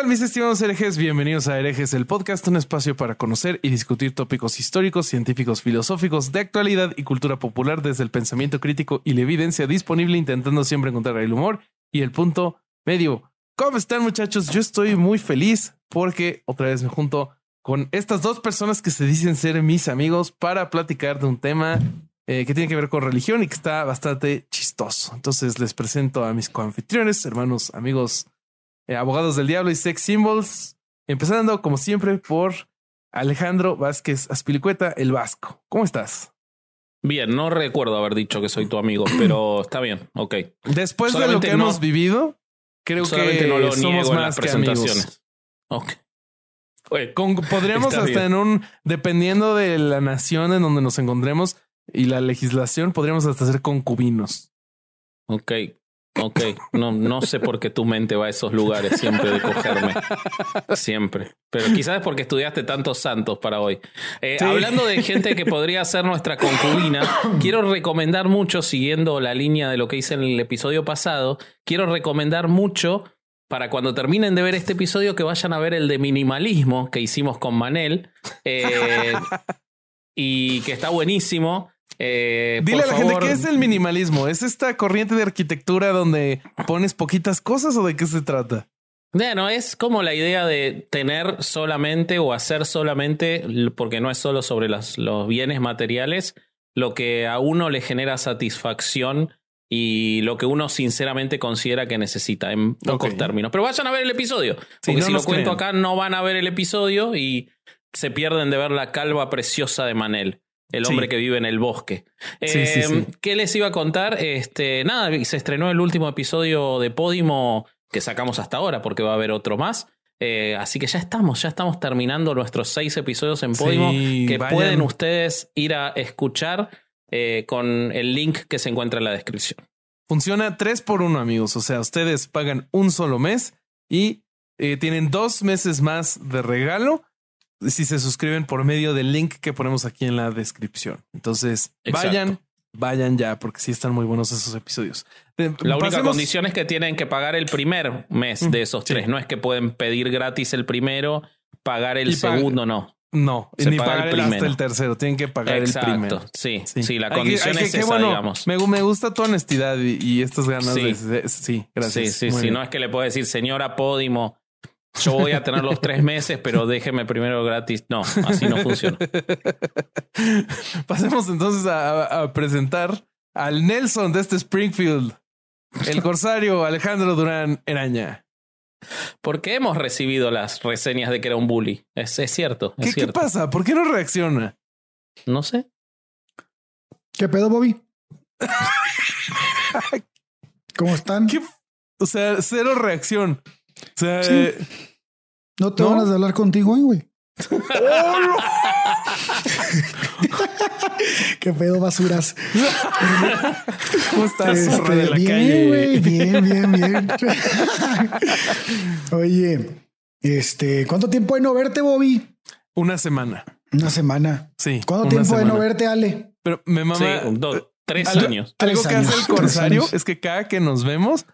Tal mis estimados herejes? Bienvenidos a Herejes, el podcast, un espacio para conocer y discutir tópicos históricos, científicos, filosóficos, de actualidad y cultura popular desde el pensamiento crítico y la evidencia disponible, intentando siempre encontrar el humor y el punto medio. ¿Cómo están muchachos? Yo estoy muy feliz porque otra vez me junto con estas dos personas que se dicen ser mis amigos para platicar de un tema eh, que tiene que ver con religión y que está bastante chistoso. Entonces les presento a mis coanfitriones, hermanos, amigos eh, Abogados del Diablo y Sex Symbols. Empezando, como siempre, por Alejandro Vázquez Aspilicueta, el Vasco. ¿Cómo estás? Bien, no recuerdo haber dicho que soy tu amigo, pero está bien, ok. Después de lo que no- hemos vivido, creo que no lo somos más que amigos. Ok. Oye, Con- podríamos hasta bien. en un, dependiendo de la nación en donde nos encontremos y la legislación, podríamos hasta ser concubinos. ok, ok. No, no sé por qué tu mente va a esos lugares siempre de cogerme. Siempre. Pero quizás es porque estudiaste tantos santos para hoy. Eh, Sí. Hablando de gente que podría ser nuestra concubina, quiero recomendar mucho, siguiendo la línea de lo que hice en el episodio pasado, quiero recomendar mucho para cuando terminen de ver este episodio que vayan a ver el de minimalismo que hicimos con Manel. eh, y que está buenísimo. Eh, Dile a la gente qué es el minimalismo. ¿Es esta corriente de arquitectura donde pones poquitas cosas o de qué se trata? Bueno, es como la idea de tener solamente o hacer solamente, porque no es solo sobre los bienes materiales, lo que a uno le genera satisfacción y lo que uno sinceramente considera que necesita, en pocos términos. Pero vayan a ver el episodio, Sí, porque no si lo cuento acá no van a ver el episodio y se pierden de ver la calva preciosa de Manel. El Sí. hombre que vive en el bosque. Sí, sí, Eh, sí. ¿Qué les iba a contar? Este, nada, se estrenó el último episodio de Podimo que sacamos hasta ahora, porque va a haber otro más. Eh, así que ya estamos, ya estamos terminando nuestros seis episodios en Podimo que vayan. pueden ustedes ir a escuchar eh, con el link que se encuentra en la descripción. Funciona tres por uno, amigos. O sea, ustedes pagan un solo mes y eh, tienen dos meses más de regalo si se suscriben por medio del link que ponemos aquí en la descripción. Entonces, Exacto. vayan, vayan ya, porque sí están muy buenos esos episodios. Eh, La única pasemos- condición es que tienen que pagar el primer mes de esos sí. tres. No es que pueden pedir gratis el primero, pagar el Y segundo, no. No, se ni paga pagar el el hasta primero. el tercero. Tienen que pagar Exacto. el primero. Sí, sí, la Hay que- condición que- es esa, bueno, digamos. Me, me gusta tu honestidad y, y estas ganas Sí. de, Sí, gracias. Sí, sí, sí. No es que le puedo decir, señora Podimo, yo voy a tener los tres meses, pero déjeme primero gratis. No, así no funciona. Pasemos entonces a, a presentar al Nelson de este Springfield, el corsario Alejandro Durán Eraña. Porque hemos recibido las reseñas de que era un bully. Es, es cierto, es ¿Qué, qué pasa? ¿Por qué no reacciona? No sé. ¿Qué pedo, Bobby? ¿Cómo están? ¿Qué? O sea, cero reacción. O sea, Sí. eh, ¿No te ¿No? van a hablar contigo hoy, güey? ¿Qué pedo, basuras? ¿cómo estás? Este, zorra de la bien, calle? bien, bien, bien. Oye, este, ¿cuánto tiempo de no verte, Bobby? Una semana. Una semana. Sí. ¿Cuánto tiempo de no verte, Ale? Pero me mama. Sí, dos, tres algo- años. Algo Tres que años, hace el corsario es que cada que nos vemos,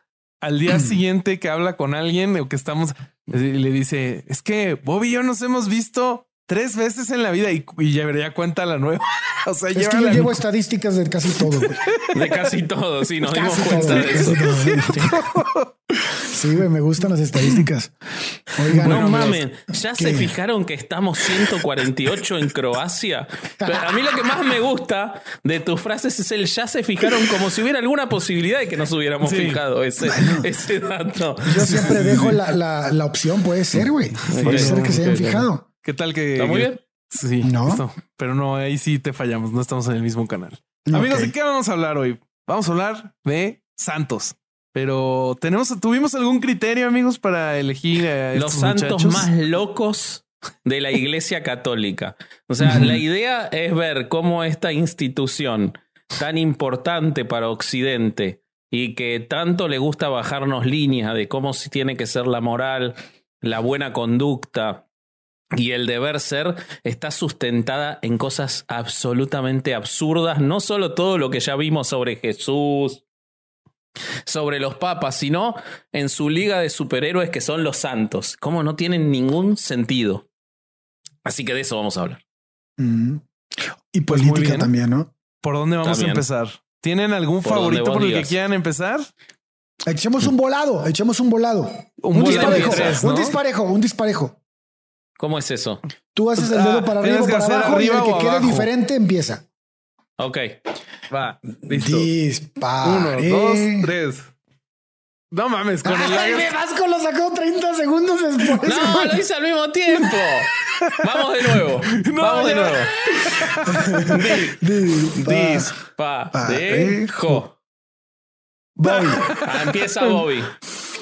al día siguiente que habla con alguien o que estamos, le dice, es que Bobby y yo nos hemos visto tres veces en la vida y, y ya ya cuenta la nueva. o sea, Es lleva que yo llevo estadísticas de casi todo, güey. De casi todo, sí, nos dimos cuenta todo, de eso. todo. Sí, güey, me gustan las estadísticas. Oigan, No mamen, ¿ya se fijaron que estamos 148 en Croacia? Pero a mí lo que más me gusta de tus frases es el ya se fijaron como si hubiera alguna posibilidad de que nos hubiéramos Sí. fijado ese, ese dato. Yo siempre dejo la, la, la opción, puede ser, güey. Puede ser que se hayan fijado. ¿Qué tal que? ¿Está muy bien? Sí, ¿No? esto. pero no, ahí sí te fallamos, no estamos en el mismo canal. Amigos, ¿de qué vamos a hablar hoy? Vamos a hablar de santos. Pero tenemos, tuvimos algún criterio, amigos, para elegir a Los estos santos muchachos? más locos de la Iglesia Católica. O sea, la idea es ver cómo esta institución tan importante para Occidente y que tanto le gusta bajarnos líneas de cómo si tiene que ser la moral, la buena conducta y el deber ser, está sustentada en cosas absolutamente absurdas. No solo todo lo que ya vimos sobre Jesús, sobre los papas, sino en su liga de superhéroes que son los santos. Cómo no tienen ningún sentido. Así que de eso vamos a hablar. Mm. Y Pues política bien. también, ¿no? ¿Por dónde vamos También. a empezar? ¿Tienen algún Por favorito por el que quieran empezar? Echemos un volado, echemos un volado. Un Un, volado disparejo, tres, ¿no? un disparejo, un disparejo. ¿Cómo es eso? Tú haces el Ah, dedo para arriba para abajo y el que quede abajo. diferente empieza. Ok. Va, listo. Dispare. Uno, dos, tres. No mames, con el Ay, me Vasco lo sacó 30 segundos después. No, lo hice al mismo tiempo. Vamos de nuevo. No, Vamos de ya. nuevo. Dispa- Disparejo. Bobby. Ah, empieza Bobby.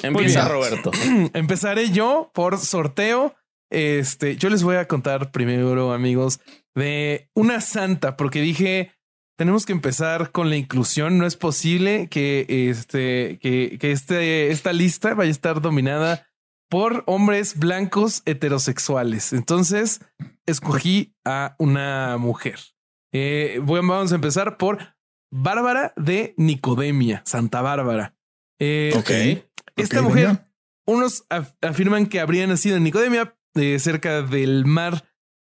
Empieza. Roberto. Empezaré yo por sorteo. Este, yo les voy a contar primero, amigos, de una santa, porque dije, tenemos que empezar con la inclusión. No es posible que este, que, que este, esta lista vaya a estar dominada por hombres blancos heterosexuales. Entonces, escogí a una mujer. Eh, bueno, vamos a empezar por Bárbara de Nicodemia, Santa Bárbara. Eh, Ok. Esta mujer, venga. unos af- afirman que habría nacido en Nicodemia, eh, cerca del mar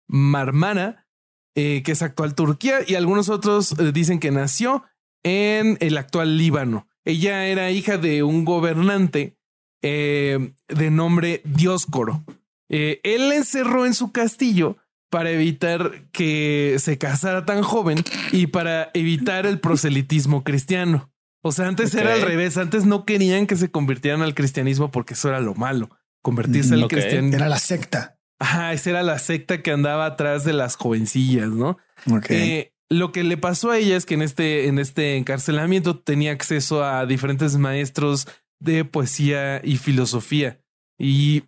Marmara, eh, que es actual Turquía, y algunos otros eh, dicen que nació en el actual Líbano. Ella era hija de un gobernante eh, de nombre Dioscoro. Eh, él la encerró en su castillo para evitar que se casara tan joven y para evitar el proselitismo cristiano. O sea, antes era al revés. Antes no querían que se convirtieran al cristianismo porque eso era lo malo. Convertirse Mm, al ok. cristianismo. Era la secta. Ajá, esa era la secta que andaba atrás de las jovencillas, ¿no? Ok. Eh, lo que le pasó a ella es que en este, en este encarcelamiento tenía acceso a diferentes maestros de poesía y filosofía. Y,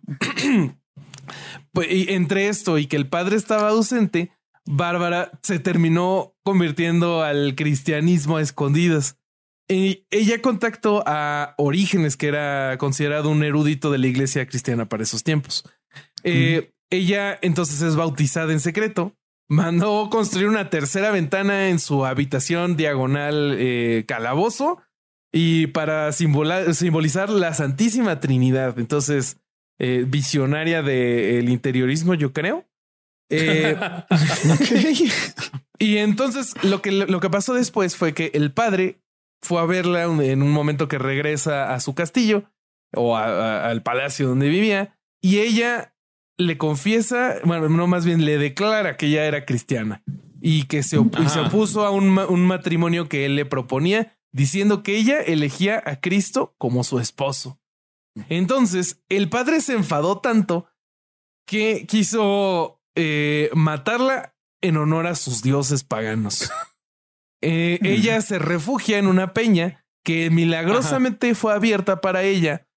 pues, y entre esto y que el padre estaba ausente, Bárbara se terminó convirtiendo al cristianismo a escondidas. Y ella contactó a Orígenes, que era considerado un erudito de la iglesia cristiana para esos tiempos. Eh, Ella entonces es bautizada en secreto. Mandó construir una tercera ventana en su habitación diagonal eh, calabozo y para simbolizar la Santísima Trinidad. Entonces, eh, visionaria del interiorismo, yo creo. Y entonces lo que, lo que pasó después fue que el padre fue a verla en un momento que regresa a su castillo o a- a- al palacio donde vivía y ella le confiesa, bueno, no más bien le declara que ella era cristiana y que se, op- y se Ajá. opuso a un, ma- un matrimonio que él le proponía diciendo que ella elegía a Cristo como su esposo. Entonces el padre se enfadó tanto que quiso eh, matarla en honor a sus dioses paganos. Eh, ella se refugia en una peña que milagrosamente fue abierta para ella,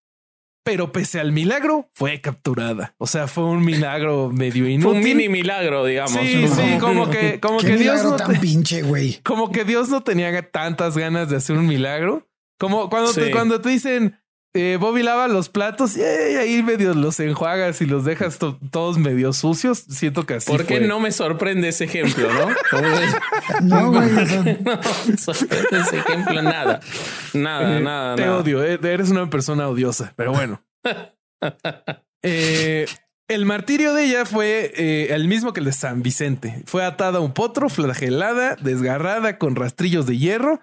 pero pese al milagro fue capturada. O sea, fue un milagro medio inútil. Fue un mini milagro, digamos. Sí, sí, como que, como que Dios no tan te- pinche, güey. como que Dios no tenía tantas ganas de hacer un milagro. Como cuando, te, cuando te dicen eh, Bobby lava los platos y eh, ahí medio los enjuagas y los dejas to- todos medio sucios. Siento que así ¿Por qué fue. no me sorprende ese ejemplo, no? No, güey. no me sorprende ese ejemplo nada. Nada, Eh, nada, Te nada. odio, eh, eres una persona odiosa, pero bueno. Eh, el martirio de ella fue eh, el mismo que el de San Vicente. Fue atada a un potro, flagelada, desgarrada con rastrillos de hierro,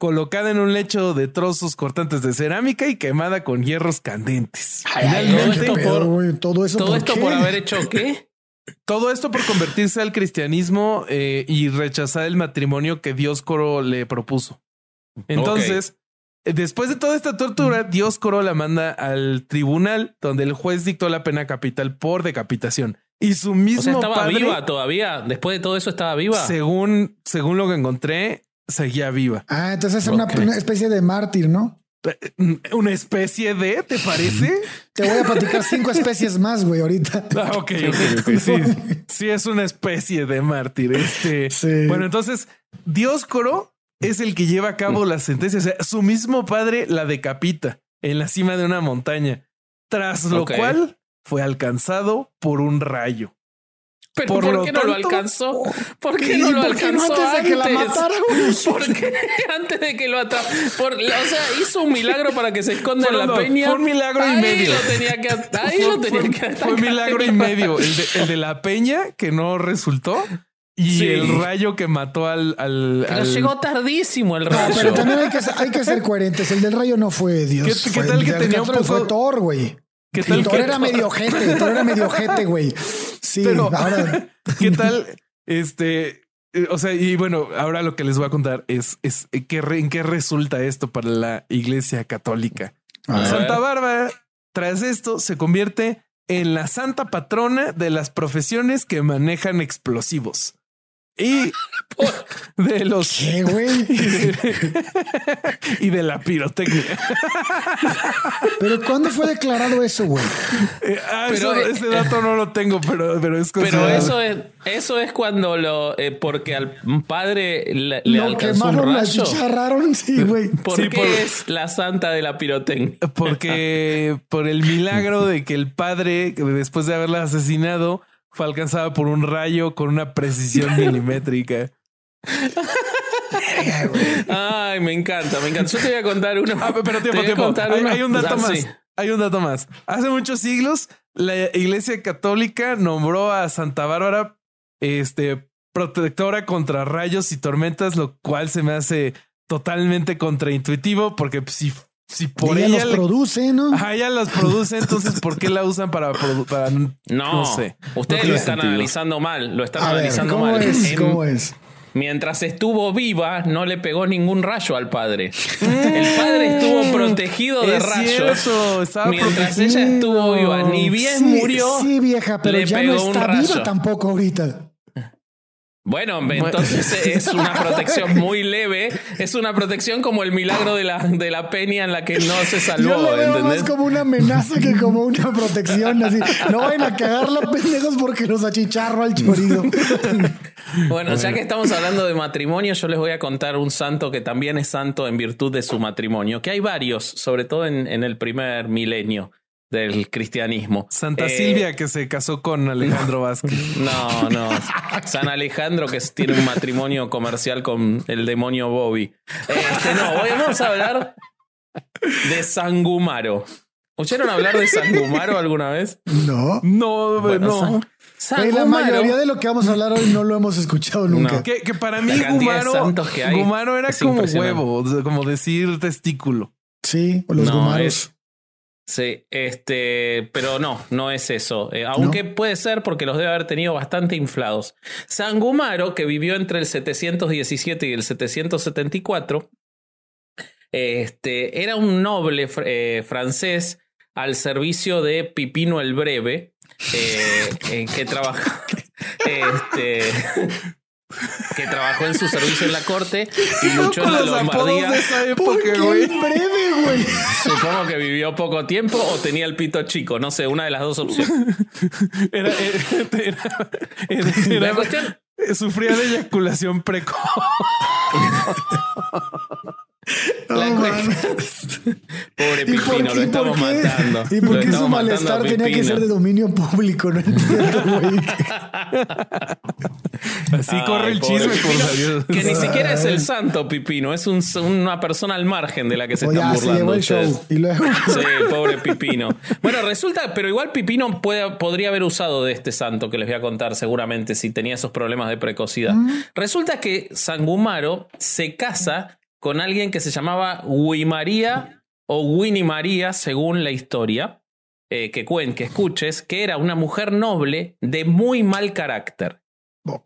colocada en un lecho de trozos cortantes de cerámica y quemada con hierros candentes. Finalmente, todo eso Todo por esto por haber hecho qué? todo esto por convertirse al cristianismo eh, y rechazar el matrimonio que Dioscoro le propuso. Entonces, después de toda esta tortura, Dioscoro la manda al tribunal donde el juez dictó la pena capital por decapitación. Y su mismo O sea, estaba padre, viva todavía. Después de todo eso estaba viva. según, según lo que encontré, seguía viva. Ah, entonces es una, especie de mártir, ¿no? Una especie de, ¿te parece? Te voy a platicar cinco especies más, güey, ahorita. Ah, ok, ok, ok. Sí, sí, es una especie de mártir. Este. Sí. Bueno, entonces, Dioscoro es el que lleva a cabo la sentencia. O sea, su mismo padre la decapita en la cima de una montaña, tras lo cual fue alcanzado por un rayo. Pero Por ¿por, lo qué no lo alcanzó? ¿Por qué ¿Y no lo qué no alcanzó antes de que la matara? ¿Por qué antes de que lo atrapara? O sea, hizo un milagro para que se esconda en la dos, peña. fue un milagro y ahí medio. Lo tenía que, ahí Fue- lo tenía fue- que fue milagro y medio. El de, el de la peña que no resultó y Sí. el rayo que mató al. al, Pero al- llegó tardísimo el No, rayo. pero también hay que, ser- hay que ser coherentes. El del rayo no fue Dios. ¿Qué- qué fue- tal que tenía un poco- Fue Thor, güey. ¿Qué tal Thor que- era medio ojete. Thor era medio ojete, güey. Sí, Pero- ahora. ¿Qué tal? Este. eh, O sea, y bueno, ahora lo que les voy a contar es, es eh, qué re- en qué resulta esto para la iglesia católica. A ver. Santa Bárbara, tras esto, se convierte en la santa patrona de las profesiones que manejan explosivos. Y de los ¿Qué, güey? y de, y de la pirotecnia. Pero ¿cuándo fue declarado eso, güey? Eh, ah, Pero, eso- eh, ese dato no lo tengo, pero, pero es Pero considerable. eso es, eso es cuando lo, eh, porque al padre le, le Lo alcanzó un quemaron, la rayo. chicharraron, sí, güey. ¿Por Sí, qué por- es la santa de la pirotecnia? Porque por el milagro de que el padre, después de haberla asesinado, fue alcanzado por un rayo con una precisión milimétrica. Ay, me encanta, me encanta. Yo te voy a contar uno. Ah, pero tiempo, tiempo. contar Hay, hay un dato Ah, más. sí. Hay un dato más. Hace muchos siglos, la Iglesia Católica nombró a Santa Bárbara este, protectora contra rayos y tormentas, lo cual se me hace totalmente contraintuitivo porque si, si por Ella ella los le- produce, ¿no? Ajá, ella las produce, entonces ¿por qué la usan para, produ- para No, No sé. ustedes No lo están sentido. analizando mal, lo están A ver, analizando ¿cómo mal. es? En- ¿Cómo es? Mientras estuvo viva, no le pegó ningún rayo al padre. El padre estuvo protegido de Es rayos. cierto, estaba mientras protegido. ella estuvo viva, ni bien Sí, murió. Sí, vieja, pero le ya no pegó está viva tampoco ahorita. Bueno, entonces es una protección muy leve. Es una protección como el milagro de la, de la peña en la que no se salvó. Yo lo veo ¿entendés? más como una amenaza que como una protección. Así, no vayan a cagarla, pendejos, porque los achicharro al chorizo. Bueno, ya que estamos hablando de matrimonio, yo les voy a contar un santo que también es santo en virtud de su matrimonio, que hay varios, sobre todo en, en el primer milenio del cristianismo. Santa Eh, Silvia que se casó con Alejandro Vázquez. No, no. San Alejandro que tiene un matrimonio comercial con el demonio Bobby. Este, no, hoy vamos a hablar de Sangumaro. ¿Oyeron hablar de Sangumaro alguna vez? No. No, Bueno, no. San- la mayoría de lo que vamos a hablar hoy no lo hemos escuchado nunca. No. Que, que para mí Gumaro, santos que hay Gumaro era como huevo, como decir testículo. Sí, o los No, gumaros. es- Sí, este, pero no, no es eso. Eh, aunque puede ser porque los debe haber tenido bastante inflados. Sangumaro, que vivió entre el 717 y el 774, este, era un noble fr- eh, francés al servicio de Pipino el Breve, eh, que trabaja. Este, que trabajó en su servicio en la corte y luchó en la Lombardía. Supongo que vivió poco tiempo o tenía el pito chico, no sé, una de las dos opciones. Era, era, era- era- La cuestión, sufría de eyaculación precoz. la No, Pobre ¿Y por Pipino, qué- lo y estamos por qué- matando. ¿Y por qué su malestar tenía que ser de dominio público? No entiendo, güey. Así Ay, corre el chisme, Pipino. Que ni siquiera es el santo Pipino, es un- una persona al margen de la que se O están se burlando. el ustedes. show. Y luego. Sí, pobre Pipino. Bueno, resulta, pero igual Pipino puede- podría haber usado de este santo que les voy a contar seguramente si tenía esos problemas de precocidad. Resulta que Sangumaro se casa con alguien que se llamaba María o Winnie María, según la historia, eh, que cuen, que escuches, que era una mujer noble de muy mal carácter.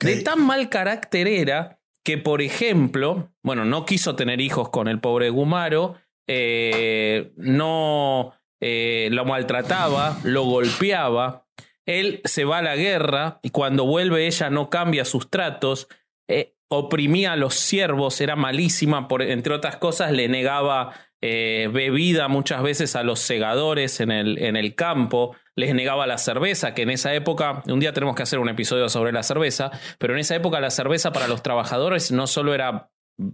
De tan mal carácter era que, por ejemplo, bueno, no quiso tener hijos con el pobre Gumaro, eh, no eh, lo maltrataba, lo golpeaba. Él se va a la guerra y cuando vuelve ella no cambia sus tratos, oprimía a los siervos, era malísima, por, entre otras cosas le negaba eh, bebida muchas veces a los segadores en el, en el campo, les negaba la cerveza, que en esa época, un día tenemos que hacer un episodio sobre la cerveza, pero en esa época la cerveza para los trabajadores no solo era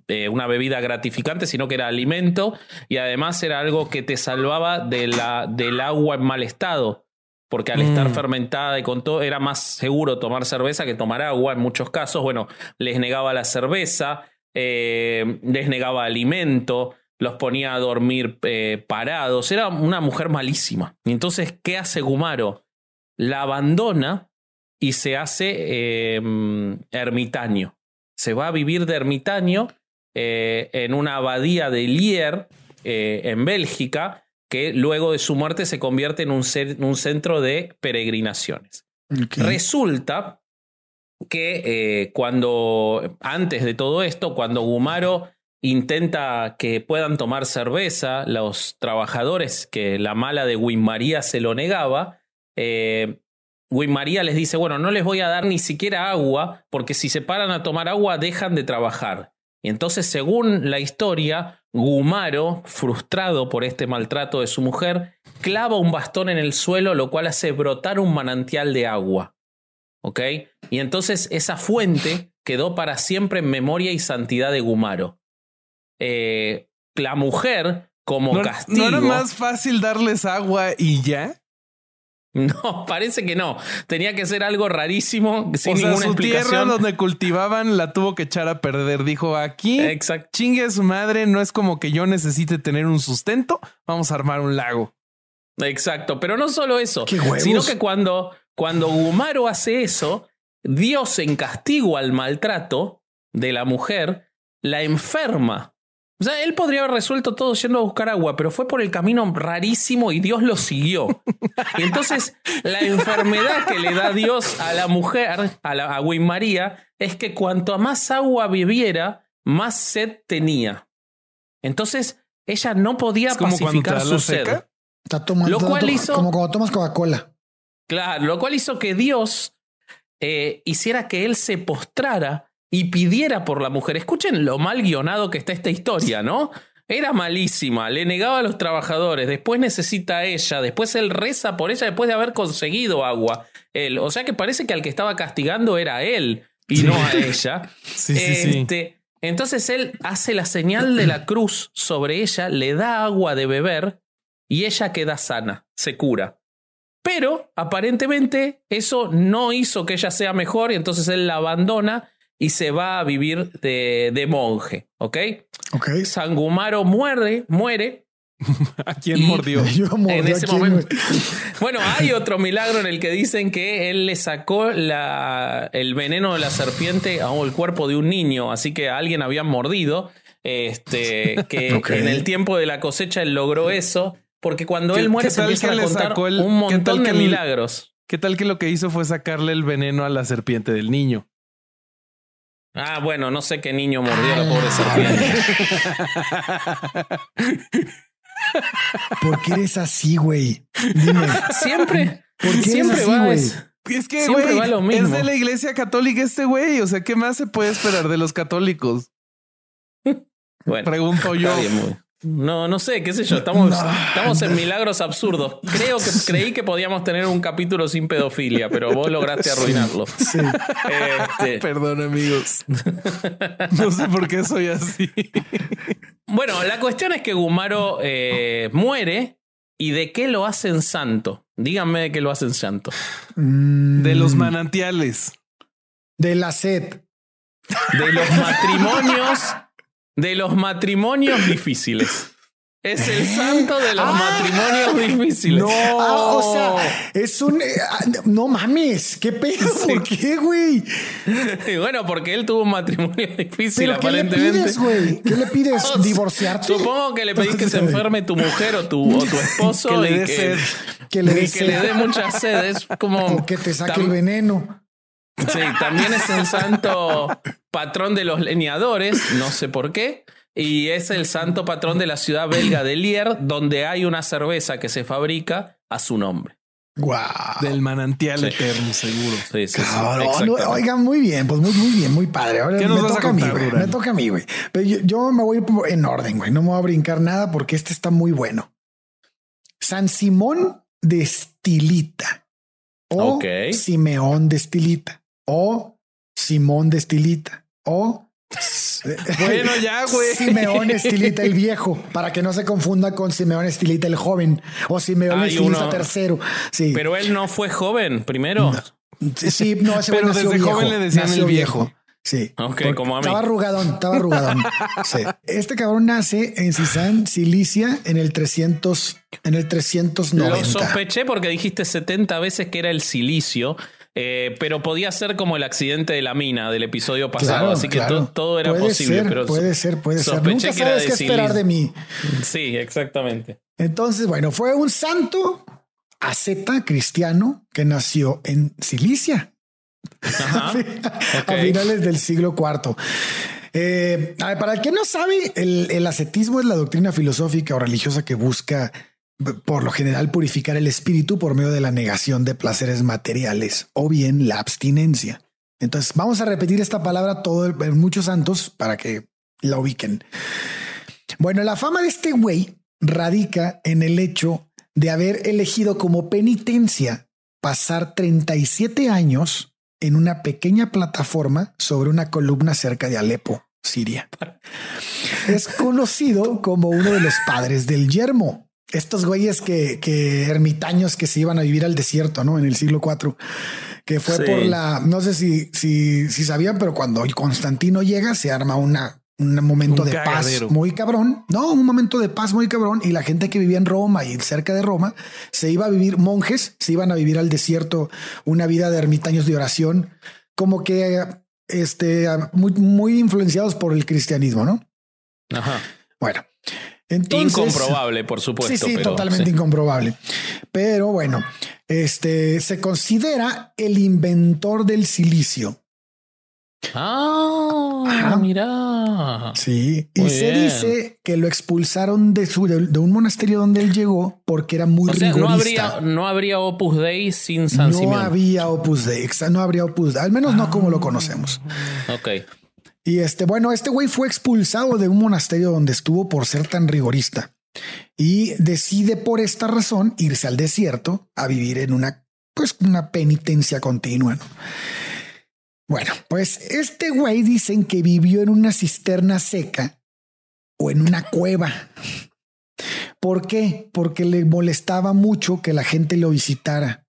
eh, una bebida gratificante, sino que era alimento y además era algo que te salvaba de la, del agua en mal estado. Porque al estar Mm. fermentada y con todo, era más seguro tomar cerveza que tomar agua en muchos casos. Bueno, les negaba la cerveza, eh, les negaba alimento, los ponía a dormir eh, parados. Era una mujer malísima. Y entonces, ¿qué hace Gumaro? La abandona y se hace eh, ermitaño. Se va a vivir de ermitaño en una abadía de Lier, en Bélgica, que luego de su muerte se convierte en un, centro de peregrinaciones. Resulta que eh, cuando, antes de todo esto, cuando Gumaro intenta que puedan tomar cerveza, los trabajadores que la mala de María se lo negaba, eh, les dice, bueno, no les voy a dar ni siquiera agua, porque si se paran a tomar agua dejan de trabajar. Y entonces, según la historia, Gumaro, frustrado por este maltrato de su mujer, clava un bastón en el suelo, lo cual hace brotar un manantial de agua. ¿Ok? Y entonces esa fuente quedó para siempre en memoria y santidad de Gumaro. Eh, la mujer, como ¿No, castigo. ¿No era más fácil darles agua y ya? No, parece que no. Tenía que ser algo rarísimo, sin o sea, ninguna su tierra donde cultivaban la tuvo que echar a perder. Dijo, aquí Exacto. chingue a su madre, no es como que yo necesite tener un sustento, vamos a armar un lago. Exacto, pero no solo eso, ¡Qué sino que cuando, cuando Gumaro hace eso, Dios en castigo al maltrato de la mujer, la enferma. O sea, él podría haber resuelto todo yendo a buscar agua, pero fue por el camino rarísimo y Dios lo siguió. Y entonces, la enfermedad que le da Dios a la mujer, a, la, a María, es que cuanto más agua bebiera, más sed tenía. Entonces, ella no podía como pacificar su sed. seca. Está tomando, Lo cual hizo- como cuando tomas Coca-Cola. Claro, lo cual hizo que Dios eh, hiciera que él se postrara y pidiera por la mujer. Escuchen lo mal guionado que está esta historia, ¿no? Era malísima, le negaba a los trabajadores, después necesita a ella, después él reza por ella después de haber conseguido agua. Él, o sea que parece que al que estaba castigando era él y Sí. no a ella. Sí, sí, sí. Este, Entonces él hace la señal de la cruz sobre ella, le da agua de beber y ella queda sana, se cura. Pero aparentemente eso no hizo que ella sea mejor y entonces él la abandona y se va a vivir de, de monje, ¿ok? Ok. Sangumaro muere, muere ¿A quién Y- mordió? Yo mordió en ese momento. Bueno, hay otro milagro en el que dicen que él le sacó la- el veneno de la serpiente al cuerpo de un niño, así que a alguien habían mordido. Este, que en el tiempo de la cosecha él logró eso, porque cuando ¿Qué- él muere se empiezan que a le contar sacó el- un montón que de el- milagros. ¿Qué tal que lo que hizo fue sacarle el veneno a la serpiente del niño? Ah, bueno, no sé qué niño mordió a la pobre serpiente. ¿Por qué eres así, güey? Dime. Siempre, ¿Por qué eres siempre así, va güey? es- Es que, Siempre güey, va lo es de la iglesia católica este güey. O sea, ¿qué más se puede esperar de los católicos? Bueno, Pregunto yo. Bien, No, no sé, qué sé yo. Estamos, No. estamos en milagros absurdos. Creo que creí que podíamos tener un capítulo sin pedofilia, pero vos lograste arruinarlo. Sí. Este, Perdón, amigos. No sé por qué soy así. bueno, la cuestión es que Gumaro eh, muere. ¿Y de qué lo hacen santo? Díganme de qué lo hacen santo. Mm, De los manantiales. De la sed. De los matrimonios. De los matrimonios difíciles. Es el santo de los matrimonios difíciles. Ah, o sea, es un. eh, ah, no mames. ¿Qué pedo? ¿Por qué, güey? Y bueno, porque él tuvo un matrimonio difícil, ¿Pero qué le aparentemente. pides, güey? ¿Qué le pides? No, ¿Divorciarte? Supongo que le pedís que se enferme tu mujer o tu, o tu esposo Que le y dé que, sed. Que le y dé que sed. le dé mucha sed. Es como. O que te saque el veneno. Sí, también es el santo patrón de los leñadores, no sé por qué. Y es el santo patrón de la ciudad belga de Lier, donde hay una cerveza que se fabrica a su nombre. Wow. Del manantial Sí. eterno, seguro. Sí, sí, sí, Cabrón, oigan, muy bien, pues muy, muy bien, muy padre. Ahora ¿Qué me a toca a mí, contar, güey. Durán? Me toca a mí, güey. Pero yo, yo me voy en orden, güey. No me voy a brincar nada porque este está muy bueno. San Simón de Estilita. O. Simeón de Estilita. O Simón de Estilita. O Bueno, ya, güey. Simeón Estilita el viejo, para que no se confunda con Simeón Estilita el joven o Simeón Hay Estilita uno- tercero. Sí, Pero él no fue joven primero. sí, no, ese Pero desde viejo, joven le decían el viejo. Sí. Ok, Porque como a mí. Estaba arrugadón, estaba arrugadón. Sí. Este cabrón nace en Sisán, Cilicia, en el 300, en el 390. Lo sospeché porque dijiste 70 veces que era el silicio. Eh, pero podía ser como el accidente de la mina del episodio pasado, Claro, así que claro. to- todo era Puede posible. ser, pero puede ser, puede ser. Nunca sabes de qué esperar de mí. Sí, exactamente. Entonces, bueno, fue un santo asceta cristiano que nació en Cilicia Ajá. a finales del siglo IV. Eh, para el que no sabe, el, el ascetismo es la doctrina filosófica o religiosa que busca, por lo general, purificar el espíritu por medio de la negación de placeres materiales o bien la abstinencia. Entonces, vamos a repetir esta palabra todo en muchos santos para que la ubiquen. Bueno, la fama de este güey radica en el hecho de haber elegido como penitencia pasar 37 años en una pequeña plataforma sobre una columna cerca de Alepo, Siria. Es conocido como uno de los padres del yermo. Estos güeyes que, que ermitaños que se iban a vivir al desierto, ¿no? En el siglo IV, que fue Sí. por la, no sé si, si, si sabían, pero cuando Constantino llega, se arma una, un momento Un de cagadero. paz muy cabrón. No, un momento de paz muy cabrón. Y la gente que vivía en Roma y cerca de Roma se iba a vivir, monjes se iban a vivir al desierto, una vida de ermitaños de oración, como que este, muy, muy influenciados por el cristianismo, ¿no? Ajá. Bueno, entonces. Incomprobable, por supuesto. Sí, sí, pero, totalmente sí. incomprobable. Pero bueno, este se considera el inventor del silicio. Ah, Ajá. mira. Sí, y Muy se bien. dice que lo expulsaron de su de, de un monasterio donde él llegó porque era muy O sea, no rigorista. habría, no habría Opus Dei sin San no Simeón. había Opus Dei, no habría Opus Dei, al menos no como Ah. lo conocemos. Ok. Y este, bueno, este güey fue expulsado de un monasterio donde estuvo por ser tan rigorista y decide por esta razón irse al desierto a vivir en una, pues, una penitencia continua. ¿no? Bueno, pues este güey dicen que vivió en una cisterna seca o en una cueva. ¿Por qué? Porque le molestaba mucho que la gente lo visitara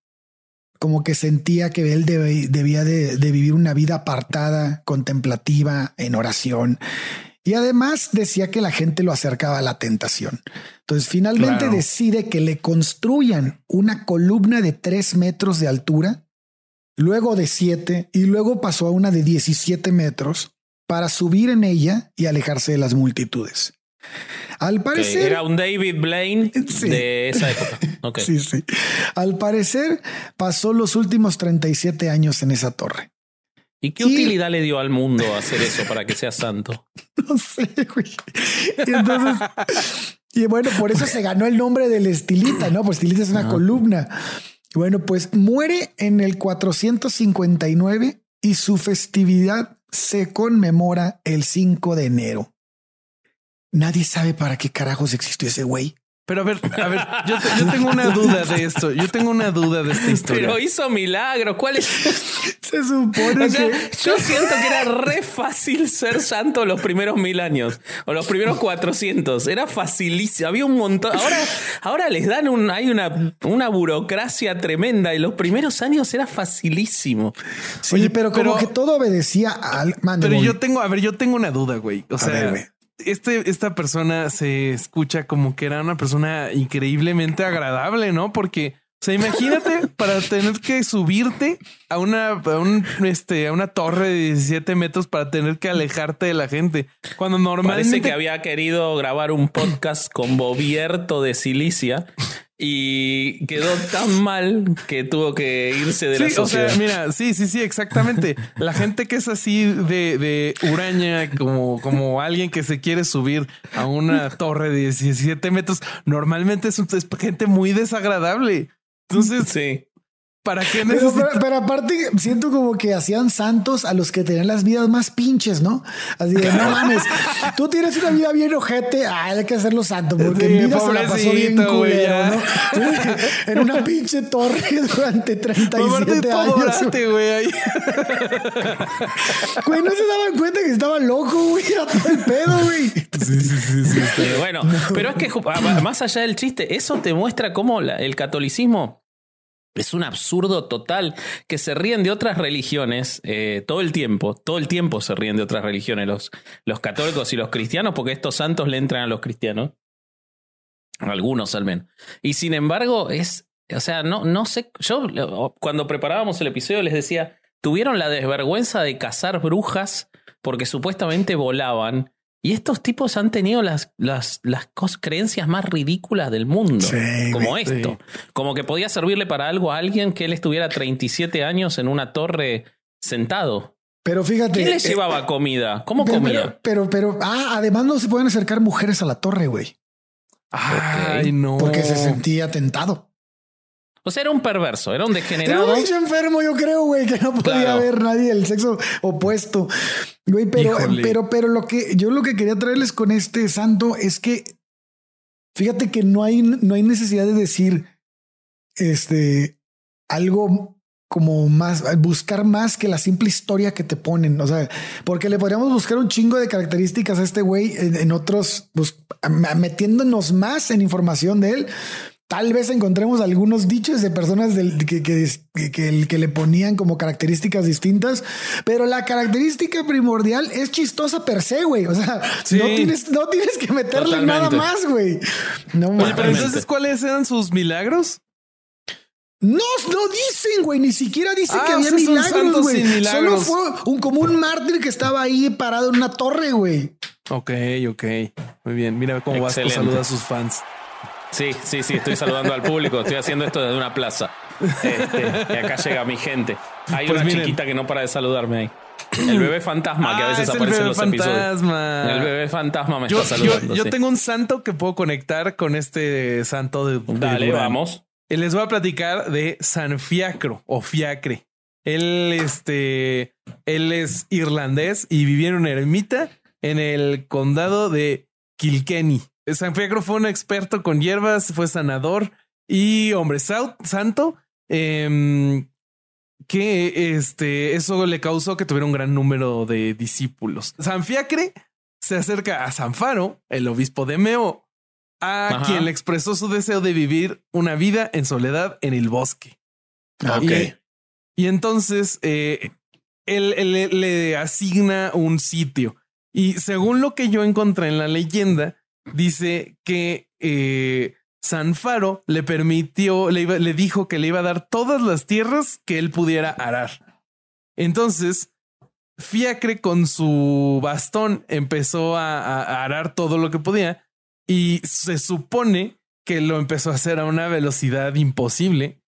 como que sentía que él debía de, de vivir una vida apartada, contemplativa, en oración. Y además decía que la gente lo acercaba a la tentación. Entonces finalmente Claro. decide que le construyan una columna de tres metros de altura, luego de siete y luego pasó a una de 17 metros para subir en ella y alejarse de las multitudes. Al parecer... Era un David Blaine Sí. de esa época. Ok. Sí, sí. Al parecer pasó los últimos 37 años en esa torre. ¿Y qué Y- utilidad le dio al mundo hacer eso para que sea santo? No sé, güey. Y entonces, y bueno, por eso se ganó el nombre del estilita, ¿no? Pues estilita es una columna. Y bueno, pues muere en el 459 y su festividad se conmemora el 5 de enero. Nadie sabe para qué carajos existió ese güey. Pero a ver, a ver, yo, te- yo tengo una duda de esto. Yo tengo una duda de esta historia. Pero hizo milagros. ¿Cuál es? Se supone O sea, que yo siento que era re fácil ser santo los primeros mil años o los primeros 400. Era facilísimo. Había un montón. Ahora, ahora les dan un, hay una, una burocracia tremenda y los primeros años era facilísimo. Sí, Oye, pero como pero- que todo obedecía al mande, Pero yo tengo, a ver, yo tengo una duda, güey. O A sea, ver, güey. Este, esta persona se escucha como que era una persona increíblemente agradable, ¿no? Porque, o sea, imagínate para tener que subirte a una, a un, este, a una torre de 17 metros para tener que alejarte de la gente. Cuando normalmente Parece que había querido grabar un podcast con Bobierto de Silicia y quedó tan mal que tuvo que irse de la Sí, o sociedad. sea, mira, sí, sí, sí, exactamente. La gente que es así de, de huraña, como, como alguien que se quiere subir a una torre de 17 metros, normalmente es, es gente muy desagradable. Entonces, Sí. ¿Para qué Pero, necesitas? pero- pero aparte, siento como que hacían santos a los que tenían las vidas más pinches, ¿no? Así de no mames, tú tienes una vida bien ojete, ah, hay que hacerlo santo, porque Sí, en vida se la pasó bien culero. ¿no? Sí, en una pinche torre durante Aparte 37 todo años. orate, güey. no se daban cuenta que estaba loco, güey, era todo el pedo, güey. Eh, bueno, pero es que más allá del chiste, eso te muestra cómo la- el catolicismo es un absurdo total, que se ríen de otras religiones eh, todo el tiempo, todo el tiempo se ríen de otras religiones los, los católicos y los cristianos, porque estos santos le entran a los cristianos. Algunos al menos. Y sin embargo, es, o sea, no, no sé, yo cuando preparábamos el episodio les decía, tuvieron la desvergüenza de cazar brujas porque supuestamente volaban. Y estos tipos han tenido las, las, las cos- creencias más ridículas del mundo. Sí, como esto. Como que podía servirle para algo a alguien que él estuviera 37 años en una torre sentado. Pero fíjate. ¿Quién le eh, llevaba comida? ¿Cómo pero, comía? pero, pero, pero, ah, además no se pueden acercar mujeres a la torre, güey, Ay, no. porque se sentía tentado. O sea, era un perverso, era un Era degenerado. un bicho enfermo, yo creo, güey, que no podía Claro. haber nadie del sexo opuesto. Güey, pero, Híjole. pero, pero lo que yo lo que quería traerles con este santo es que fíjate que no hay, no hay necesidad de decir este algo como más, buscar más que la simple historia que te ponen. O sea, porque le podríamos buscar un chingo de características a este güey en, en otros, bus- metiéndonos más en información de él. Tal vez encontremos algunos dichos de personas del, que, que, que, que- que le ponían como características distintas, pero la característica primordial es chistosa per se, güey. O sea, Sí. no, tienes, no tienes que meterle Totalmente. nada más, güey. No Oye, pero entonces, ¿cuáles eran sus milagros? No, no dicen, güey, ni siquiera dice Ah, que o había milagros, güey. Solo fue un como un mártir que estaba ahí parado en una torre, güey. Ok, ok. Muy bien. Mira cómo Vasco Excelente. saluda a sus fans. Sí, sí, sí, estoy saludando al público, estoy haciendo esto desde una plaza. Este, y acá llega mi gente. Hay Pues una miren. chiquita que no para de saludarme ahí. El bebé fantasma que a Ah, veces aparece en los episodios. fantasma. El bebé fantasma me Yo, está saludando. yo sí. tengo un santo que puedo conectar con este santo de, de Dale, Durán. vamos. Y les voy a platicar de San Fiacro o Fiacre. Él, este, él es irlandés y vivía en una ermita en el condado de Kilkenny. San Fiacro fue un experto con hierbas, fue sanador y hombre santo. em, que este, eso le causó que tuviera un gran número de discípulos. San Fiacre se acerca a San Faro, el obispo de Meo, a Ajá. quien le expresó su deseo de vivir una vida en soledad en el bosque. Ok. Y, y entonces eh, él, le asigna un sitio. Y según lo que yo encontré en la leyenda, dice que eh, San Faro le permitió, le, dijo que le iba a dar todas las tierras que él pudiera arar. Entonces, Fiacre con su bastón empezó a, a- arar todo lo que podía y se supone que lo empezó a hacer a una velocidad imposible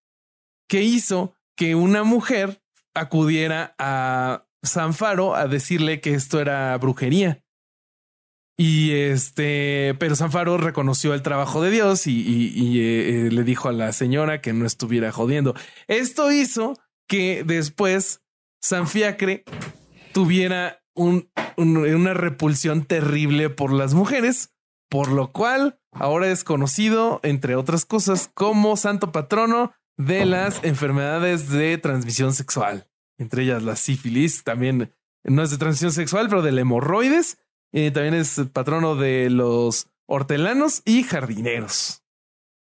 que hizo que una mujer acudiera a San Faro a decirle que esto era brujería. Y este, pero San Faro reconoció el trabajo de Dios y, eh, eh, le dijo a la señora que no estuviera jodiendo. Esto hizo que después San Fiacre tuviera un- un- una repulsión terrible por las mujeres, por lo cual ahora es conocido, entre otras cosas, como santo patrono de las enfermedades de transmisión sexual, entre ellas la sífilis, también no es de transmisión sexual, pero del hemorroides, eh, también es patrono de los hortelanos y jardineros.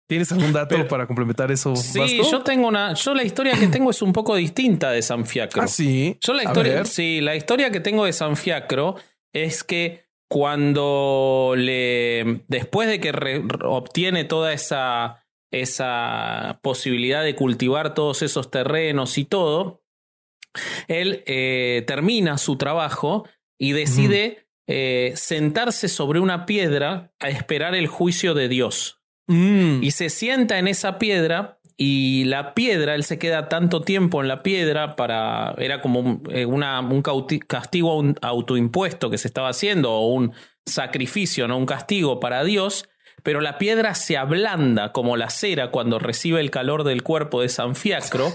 ¿Tienes algún dato Pero- para complementar eso? Sí, Vasco? yo tengo una. Yo la historia que tengo es un poco distinta de San Fiacro. Ah, sí. Yo la historia, sí, la historia que tengo de San Fiacro es que cuando le, después de que re- obtiene toda esa, esa posibilidad de cultivar todos esos terrenos y todo, él eh, termina su trabajo y decide eh, sentarse sobre una piedra a esperar el juicio de Dios. Mm. Y se sienta en esa piedra y la piedra, él se queda tanto tiempo en la piedra para, era como un, eh, una- un castigo un autoimpuesto que se estaba haciendo o un sacrificio, no un castigo para Dios, pero la piedra se ablanda como la cera cuando recibe el calor del cuerpo de San Fiacro.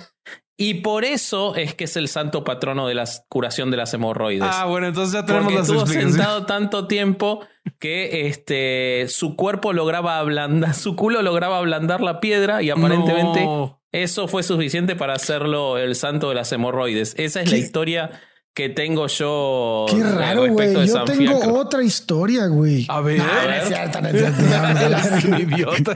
Y por eso es que es el santo patrono de la curación de las hemorroides. Ah, bueno, entonces ya tenemos Porque las estuvo explicaciones. sentado tanto tiempo que este, su cuerpo lograba ablandar, su culo lograba ablandar la piedra y aparentemente No. eso fue suficiente para hacerlo el santo de las hemorroides. Esa es la historia que tengo yo Qué raro, güey. Yo San tengo Fiacro. otra historia, güey. A ver. No, no es cierto, no cierto, idiota.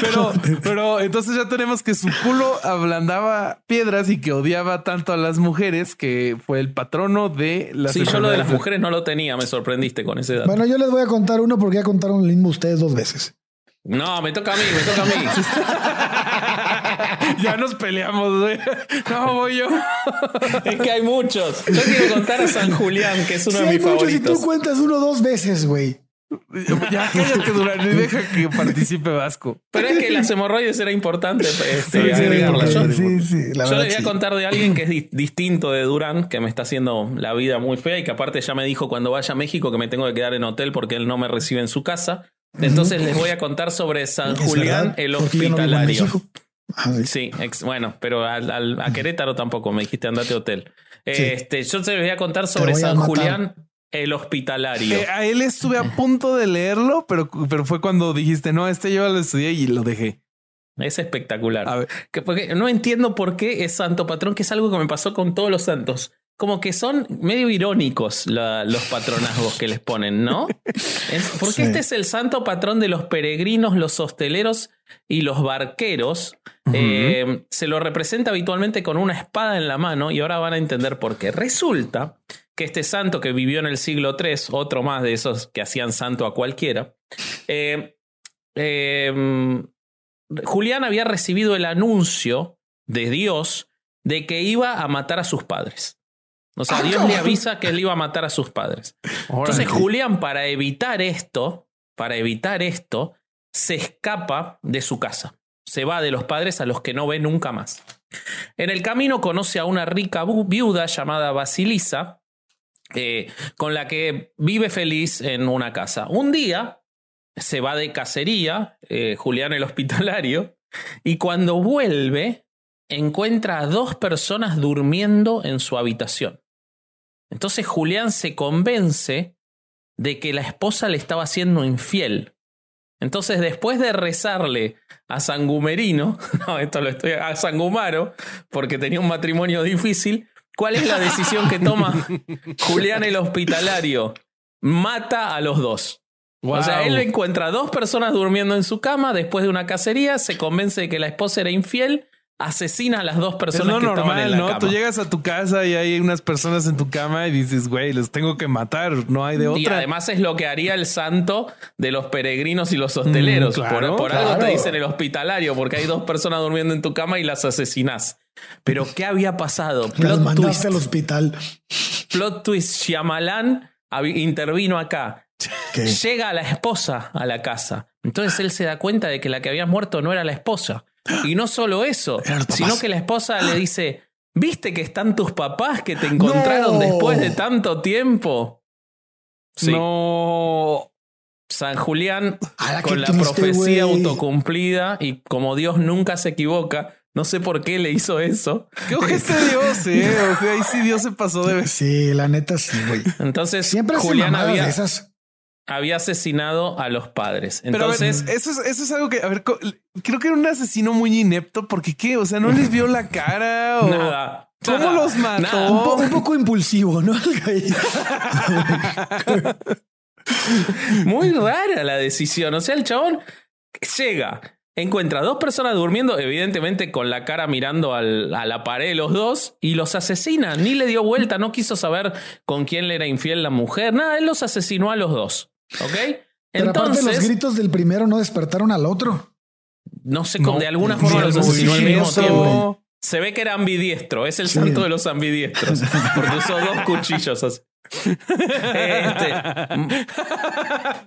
Pero, pero entonces ya tenemos que su culo ablandaba piedras y que odiaba tanto a las mujeres que fue el patrono de las Sí, yo lo de las mujeres no lo tenía, me sorprendiste con ese dato. Bueno, yo les voy a contar uno porque ya contaron el mismo ustedes dos veces. No, me toca a mí, me toca a mí. Ya nos peleamos, güey. No, voy yo. es que hay muchos. Yo quiero contar a San Julián, que es uno Si de hay mis muchos y favoritos. tú cuentas uno dos veces, güey. Ya cállate, Durán, y deja que participe Vasco. Pero es que las hemorroides era importante este, Sí, sí, agregarlas. Yo, sí, sí, la yo verdad. les voy a sí. contar de alguien que es di- distinto de Durán, que me está haciendo la vida muy fea y que aparte ya me dijo cuando vaya a México que me tengo que quedar en hotel porque él no me recibe en su casa. Entonces les voy a contar sobre San Es Julián verdad, el no hospitalario. Sí. Ex- bueno, pero al- al- a Querétaro tampoco, me dijiste andate a hotel. Sí. Este, yo te voy a contar sobre a San matar. Julián el hospitalario. Eh, a él estuve a punto de leerlo, pero, pero fue cuando dijiste, no, este yo lo estudié y lo dejé. Es espectacular. A ver, Que porque no entiendo por qué es santo patrón, que es algo que me pasó con todos los santos. Como que son medio irónicos la- los patronazgos que les ponen, ¿no? Es- porque Sí. este es el santo patrón de los peregrinos, los hosteleros y los barqueros. Eh, se lo representa habitualmente con una espada en la mano y ahora van a entender por qué. Resulta que este santo que vivió en el siglo III, otro más de esos que hacían santo a cualquiera, eh, eh, Julián había recibido el anuncio de Dios de que iba a matar a sus padres. O sea, Ah, Dios le cabrón. avisa que él iba a matar a sus padres. Entonces Julián, para evitar esto, para evitar esto, se escapa de su casa. Se va de los padres a los que no ve nunca más. En el camino conoce a una rica viuda llamada Basilisa, eh, con la que vive feliz en una casa. Un día se va de cacería, eh, Julián el hospitalario, y cuando vuelve encuentra a dos personas durmiendo en su habitación. Entonces Julián se convence de que la esposa le estaba siendo infiel. Entonces, después de rezarle a Sangumerino, no, esto lo estoy a Sangumaro, porque tenía un matrimonio difícil, ¿cuál es la decisión que toma Julián el hospitalario? Mata a los dos. O sea, él encuentra a dos personas durmiendo en su cama después de una cacería, se convence de que la esposa era infiel, asesina a las dos Es personas lo que en normal, la ¿no? cama. Tú llegas a tu casa y hay unas personas en tu cama y dices, güey, los tengo que matar, no hay de otra. Y además es lo que haría el santo de los peregrinos y los hosteleros. Mm, claro, por por algo te dicen el hospitalario, porque hay dos personas durmiendo en tu cama y las asesinás. Pero ¿qué había pasado? Las Plot mandaste twist. al hospital. Plot twist. Shyamalan intervino acá. ¿Qué? Llega la esposa a la casa. Entonces él se da cuenta de que la que había muerto no era la esposa. Y no solo eso, sino que la esposa le dice, ¿viste que están tus papás que te encontraron No. después de tanto tiempo? Sí. No. San Julián con la triste, profecía autocumplida y como Dios nunca se equivoca, no sé por qué le hizo eso. Qué ojete Dios, eh. O sea, ahí sí Dios se pasó de vez. Sí, la neta sí, güey. Entonces Siempre Julián había, de esas. Había asesinado a los padres. Pero a ver, Entonces, eso es, eso es algo que, a ver, creo que era un asesino muy inepto porque qué, o sea, no les vio la cara o nada. ¿Cómo nada, los mató? Un, po- un poco impulsivo, ¿no? Muy rara la decisión. O sea, el chabón llega, encuentra dos personas durmiendo, evidentemente con la cara mirando al- a la pared los dos, y los asesina. Ni le dio vuelta, no quiso saber con quién le era infiel la mujer. Nada, él los asesinó a los dos. ¿Ok? Pero aparte los Entonces, gritos del primero no despertaron al otro. no sé, No, de alguna forma los asesinó al mismo tiempo. Se ve que era ambidiestro, es el Sí. santo de los ambidiestros, porque usó dos cuchillos así. Este,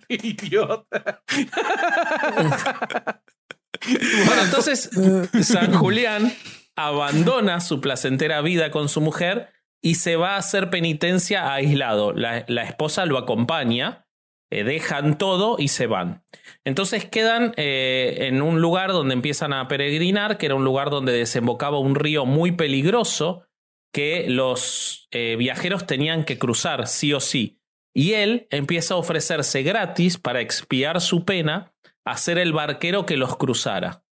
Idiota. Bueno, entonces San Julián abandona su placentera vida con su mujer y se va a hacer penitencia aislado. La, la esposa lo acompaña eh, dejan todo y se van. Entonces quedan eh, en un lugar donde empiezan a peregrinar, que era un lugar donde desembocaba un río muy peligroso que los eh, viajeros tenían que cruzar sí o sí. Y él empieza a ofrecerse gratis para expiar su pena a ser el barquero que los cruzara.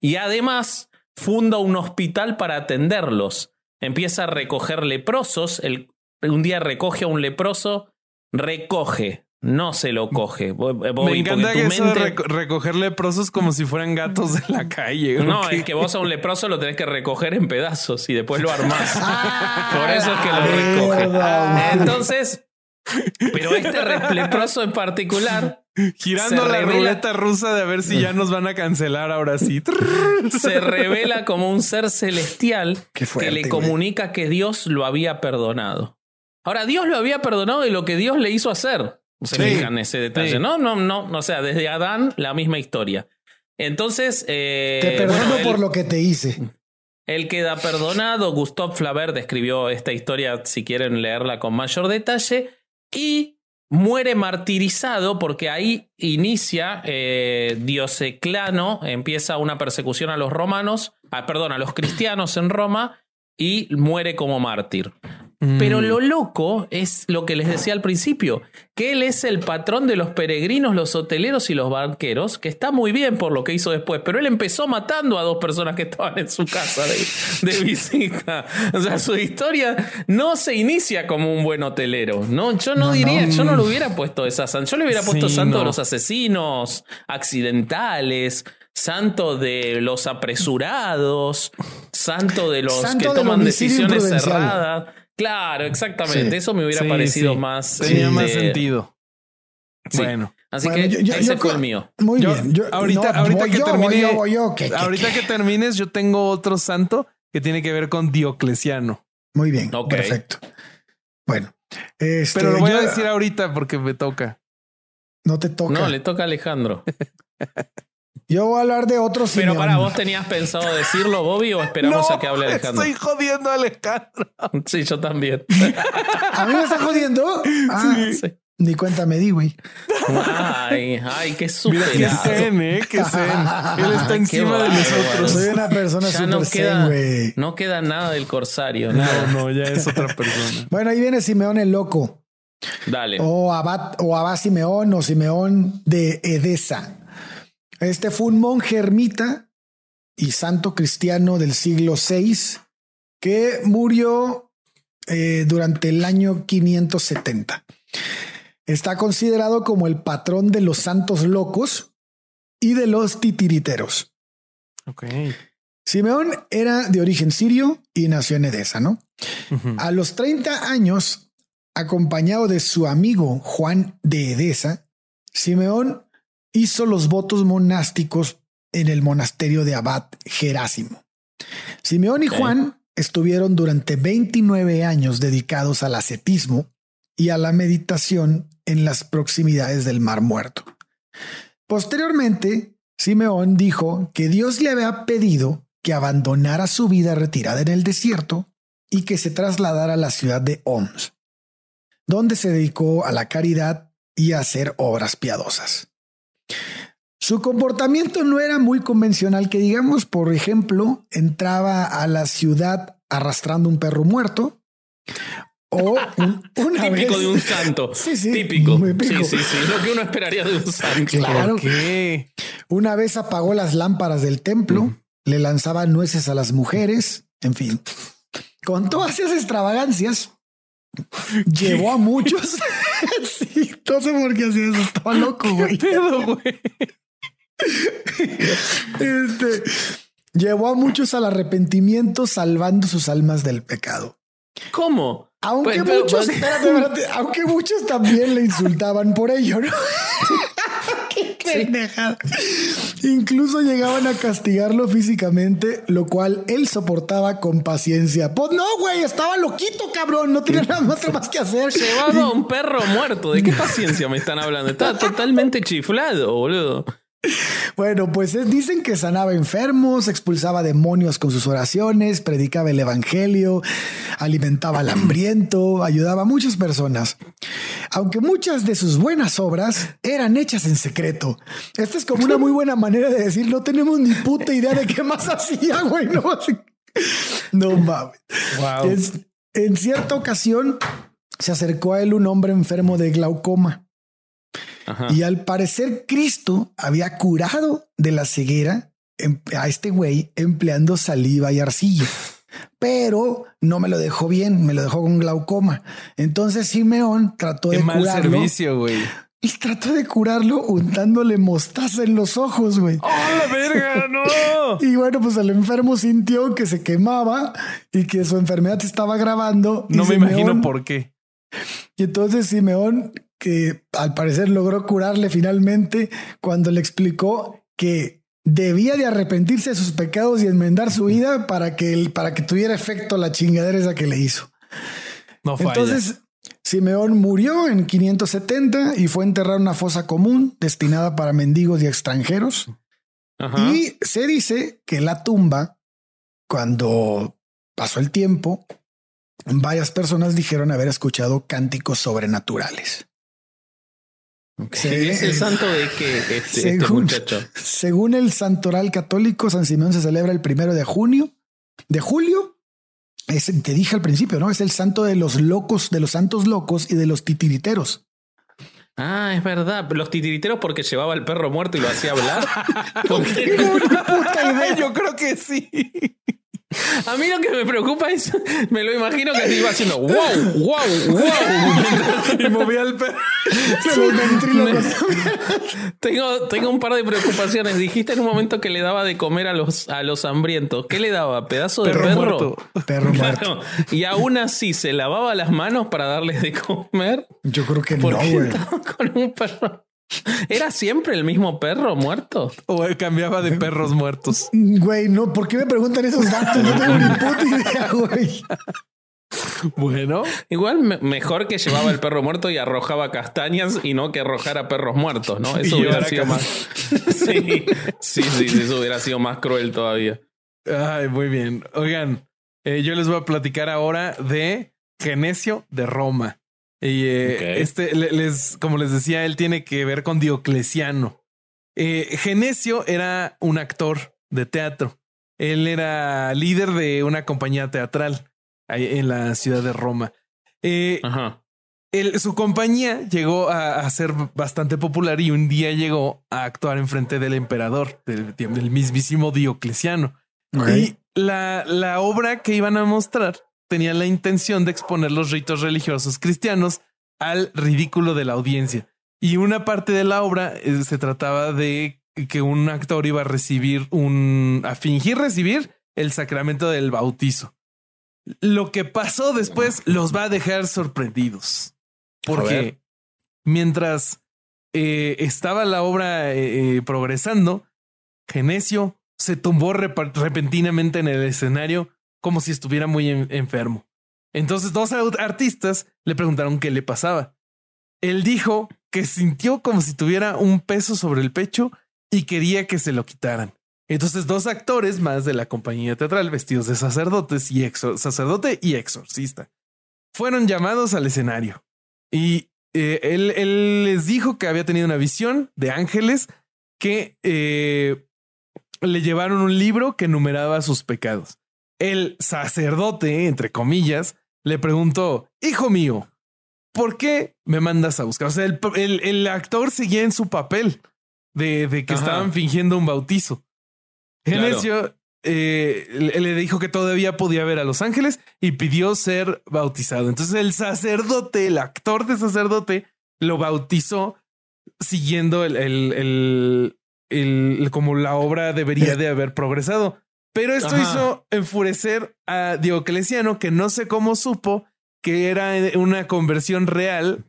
Y además funda un hospital para atenderlos. Empieza a recoger leprosos. un día recoge a un leproso, recoge, no se lo coge. Me encanta que eso de recoger leprosos como si fueran gatos de la calle. No, es que vos a un leproso lo tenés que recoger en pedazos y después lo armás. Por eso es que lo recoge. Entonces, pero este leproso en particular. Girando la ruleta rusa de a ver si ya nos van a cancelar ahora sí. Se revela como un ser celestial que le comunica que Dios lo había perdonado. Ahora, Dios lo había perdonado de lo que Dios le hizo hacer. Se fijan ese detalle. No, no, no. O sea, desde Adán, la misma historia. Entonces. Eh, te perdono por lo que te hice. Él queda perdonado. Gustave Flaubert describió esta historia, si quieren leerla con mayor detalle y muere martirizado porque ahí inicia eh, Dioceclano, empieza una persecución a los romanos, ah, perdón, a los cristianos en Roma y muere como mártir. Pero mm. lo loco es lo que les decía al principio, que él es el patrón de los peregrinos, los hoteleros y los banqueros, que está muy bien por lo que hizo después, pero él empezó matando a dos personas que estaban en su casa de, visita. O sea, su historia no se inicia como un buen hotelero. No, yo no, diría, yo no le hubiera puesto esa Yo le hubiera puesto santo de los asesinos, accidentales, santo de los apresurados, santo de los que toman decisiones cerradas. Claro, exactamente. Eso me hubiera parecido más. Tenía más sentido. Bueno. Así que ese fue el mío. Muy bien. ahorita, ahorita que ahorita que termines, yo tengo otro santo que tiene que ver con Diocleciano. Muy bien. Perfecto. Bueno. Este, Pero lo voy a decir ahorita porque me toca. No te toca. No, le toca a Alejandro. Yo voy a hablar de otros. Pero para vos tenías pensado decirlo, Bobby, o esperamos a que hable Alejandro. Estoy jodiendo a Alejandro. Sí, yo también. ¿A mí me está jodiendo? Ah, sí. Ni cuenta me di, güey. Ay, ay, qué súper. Qué zen, eh, qué zen. Él está encima de nosotros. Soy una persona súper no queda, güey. No queda nada del corsario. No, no, ya es otra persona. Bueno, ahí viene Simeón el loco. Dale. O Abad, o Abad Simeón o Simeón de Edesa. Este fue un monje ermita y santo cristiano del siglo VI que murió eh, durante el año 570. Está considerado como el patrón de los santos locos y de los titiriteros. Simeón era de origen sirio y nació en Edesa, ¿no? A los 30 años, acompañado de su amigo Juan de Edesa, Simeón hizo los votos monásticos en el monasterio de Abad Gerásimo. Simeón y Juan estuvieron durante 29 años dedicados al ascetismo y a la meditación en las proximidades del Mar Muerto. Posteriormente, Simeón dijo que Dios le había pedido que abandonara su vida retirada en el desierto y que se trasladara a la ciudad de Oms, donde se dedicó a la caridad y a hacer obras piadosas. Su comportamiento no era muy convencional, que digamos, por ejemplo, entraba a la ciudad arrastrando un perro muerto o un, una típico de un santo. Sí, sí, típico. Sí, sí, sí. Lo que uno esperaría de un santo. Claro. que Una vez apagó las lámparas del templo, le lanzaba nueces a las mujeres, en fin. Con todas esas extravagancias, llevó a muchos. sí, no sé por qué hacía eso. Estaba loco, güey. güey? Este, llevó a muchos al arrepentimiento salvando sus almas del pecado. ¿Cómo? Aunque pues, muchos, pues, aunque muchos también le insultaban por ello, ¿no? Incluso llegaban a castigarlo físicamente, lo cual él soportaba con paciencia. Pues no, güey, estaba loquito, cabrón. No tenía nada más que hacer. Llevaba un perro muerto. ¿De qué paciencia me están hablando? Estaba totalmente chiflado, boludo. Bueno, pues dicen que sanaba enfermos, expulsaba demonios con sus oraciones, predicaba el evangelio, alimentaba al hambriento, ayudaba a muchas personas. aunque muchas de sus buenas obras eran hechas en secreto. Esta es como una muy buena manera de decir, no tenemos ni puta idea de qué más hacía, güey. No, no mames. Wow. en cierta ocasión se acercó a él un hombre enfermo de glaucoma. Y al parecer Cristo había curado de la ceguera em, a este güey empleando saliva y arcilla. Pero no me lo dejó bien, me lo dejó con glaucoma. Entonces Simeón trató Qué de mal curarlo. servicio, güey. Y trató de curarlo untándole mostaza en los ojos, güey. ¡Oh, la verga! ¡No! Y bueno, pues el enfermo sintió que se quemaba y que su enfermedad se estaba agravando. y No me imagino por qué. Y entonces Simeón, que al parecer logró curarle finalmente cuando le explicó que debía de arrepentirse de sus pecados y enmendar su vida para que, para que tuviera efecto la chingadera esa que le hizo. No falla. Entonces, Simeón murió en 570 y fue enterrado en una fosa común destinada para mendigos y extranjeros. Ajá. Y se dice que la tumba, cuando pasó el tiempo, varias personas dijeron haber escuchado cánticos sobrenaturales. ¿Qué es el santo de que este, este Según- muchacho? Según el santoral católico, San Simeón se celebra el primero de junio, de julio. Es, te dije al principio, ¿no? Es el santo de los locos, de los santos locos y de los titiriteros. Ah, es verdad. Los titiriteros porque llevaba el perro muerto y lo hacía hablar. Porque- Tengo una puta idea. Yo creo que sí. A mí lo que me preocupa es, me lo imagino que iba haciendo wow, wow, wow. Y movía el perro. Los ventrílocos. Tengo, tengo un par de preocupaciones. Dijiste en un momento que le daba de comer a los, a los hambrientos. ¿Qué le daba? ¿Pedazo de Perro perro? muerto. Perro muerto. Claro. Y aún así se lavaba las manos para darles de comer. Yo creo que no, ¿Por qué güey. con un perro? ¿Era siempre el mismo perro muerto? O cambiaba de perros muertos. Güey, no, ¿por qué me preguntan esos datos? No tengo ni puta idea, güey. Bueno, Igual me- mejor que llevaba el perro muerto y arrojaba castañas y no que arrojara perros muertos, ¿no? Eso Y hubiera sido más. Sí, sí, sí, sí, eso hubiera sido más cruel todavía. ay, muy bien. Oigan, eh, yo les voy a platicar ahora de Genesio de Roma. Y eh, este, le- les, como les decía, él tiene que ver con Diocleciano. Eh, Genesio era un actor de teatro. Él era líder de una compañía teatral ahí en la ciudad de Roma. Eh, Ajá. su compañía llegó a, a ser bastante popular y un día llegó a actuar en frente del emperador, del, del mismísimo Diocleciano. Y la, la obra que iban a mostrar tenía la intención de exponer los ritos religiosos cristianos al ridículo de la audiencia. Y una parte de la obra eh, se trataba de que un actor iba a recibir un, a fingir recibir el sacramento del bautizo. Lo que pasó después los va a dejar sorprendidos. Porque mientras eh, estaba la obra eh, progresando, Genesio se tumbó repentinamente en el escenario como si estuviera muy en- enfermo. Entonces dos artistas le preguntaron qué le pasaba. Él dijo que sintió como si tuviera un peso sobre el pecho y quería que se lo quitaran. Entonces dos actores más de la compañía teatral vestidos de sacerdotes y exor- sacerdote y exorcista fueron llamados al escenario y eh, él, él les dijo que había tenido una visión de ángeles que eh, le llevaron un libro que numeraba sus pecados. El sacerdote, entre comillas, le preguntó, hijo mío, ¿por qué me mandas a buscar? O sea, el, el- el actor seguía en su papel de, de que Ajá. estaban fingiendo un bautizo. Claro. Genesio eh, le, le dijo que todavía podía ver a los ángeles y pidió ser bautizado. Entonces el sacerdote, el actor de sacerdote, lo bautizó siguiendo el, el, el- el- como la obra debería de haber progresado. Pero esto Ajá. hizo enfurecer a Diocleciano, que no sé cómo supo que era una conversión real,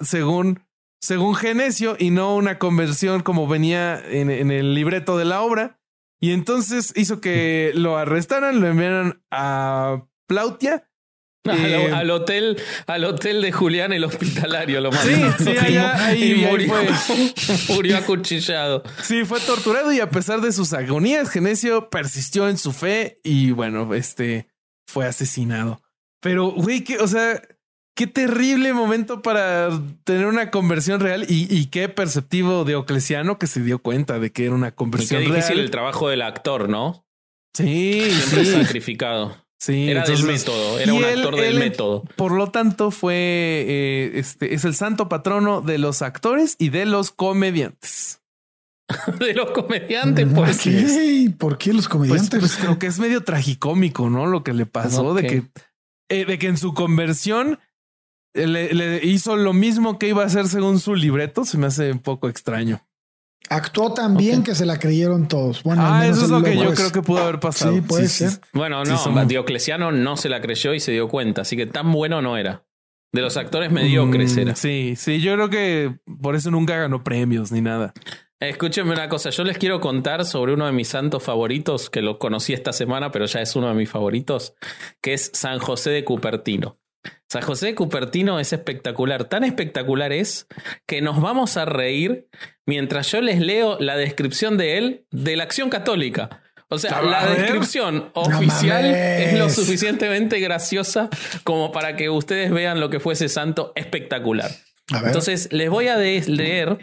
según, según Genesio, y no una conversión como venía en, en el libreto de la obra. Y entonces hizo que lo arrestaran, lo enviaran a Plautia. Al, Eh, al hotel, al hotel de Julián el hospitalario lo Sí, mandaron. sí, allá, ahí, y ahí murió, fue. murió acuchillado. Sí, fue torturado y a pesar de sus agonías, Genesio persistió en su fe y bueno, este fue asesinado. Pero, güey, que, o sea, qué terrible momento para tener una conversión real y, qué perceptivo Diocleciano que se dio cuenta de que era una conversión y qué difícil real. el trabajo del actor, ¿no? Sí, Siempre sí. sacrificado. Sí, era entonces- del método, era un él- actor del él, método. Por lo tanto, fue eh, este es el santo patrono de los actores y de los comediantes. De los comediantes, pues. ¿Qué? ¿Por qué los Pues, comediantes? pues creo que es medio tragicómico, ¿no? Lo que le pasó de que eh, de que en su conversión eh, le, le hizo lo mismo que iba a hacer según su libreto. Se me hace un poco extraño. Actuó tan bien que se la creyeron todos. Bueno, ah, eso es lo que yo creo que pudo haber pasado. Sí, puede ser. Bueno, Sí, no, somos- Diocleciano no se la creyó y se dio cuenta, así que tan bueno no era. De los actores mediocres Mm, era. Sí, sí, yo creo que por eso nunca ganó premios ni nada. Escúchenme una cosa, yo les quiero contar sobre uno de mis santos favoritos, que lo conocí esta semana, pero ya es uno de mis favoritos, que es San José de Cupertino. San José de Cupertino es espectacular, tan espectacular es que nos vamos a reír mientras yo les leo la descripción de él de la acción católica. O sea, la descripción oficial es lo suficientemente graciosa como para que ustedes vean lo que fue ese santo espectacular. Entonces, les voy a leer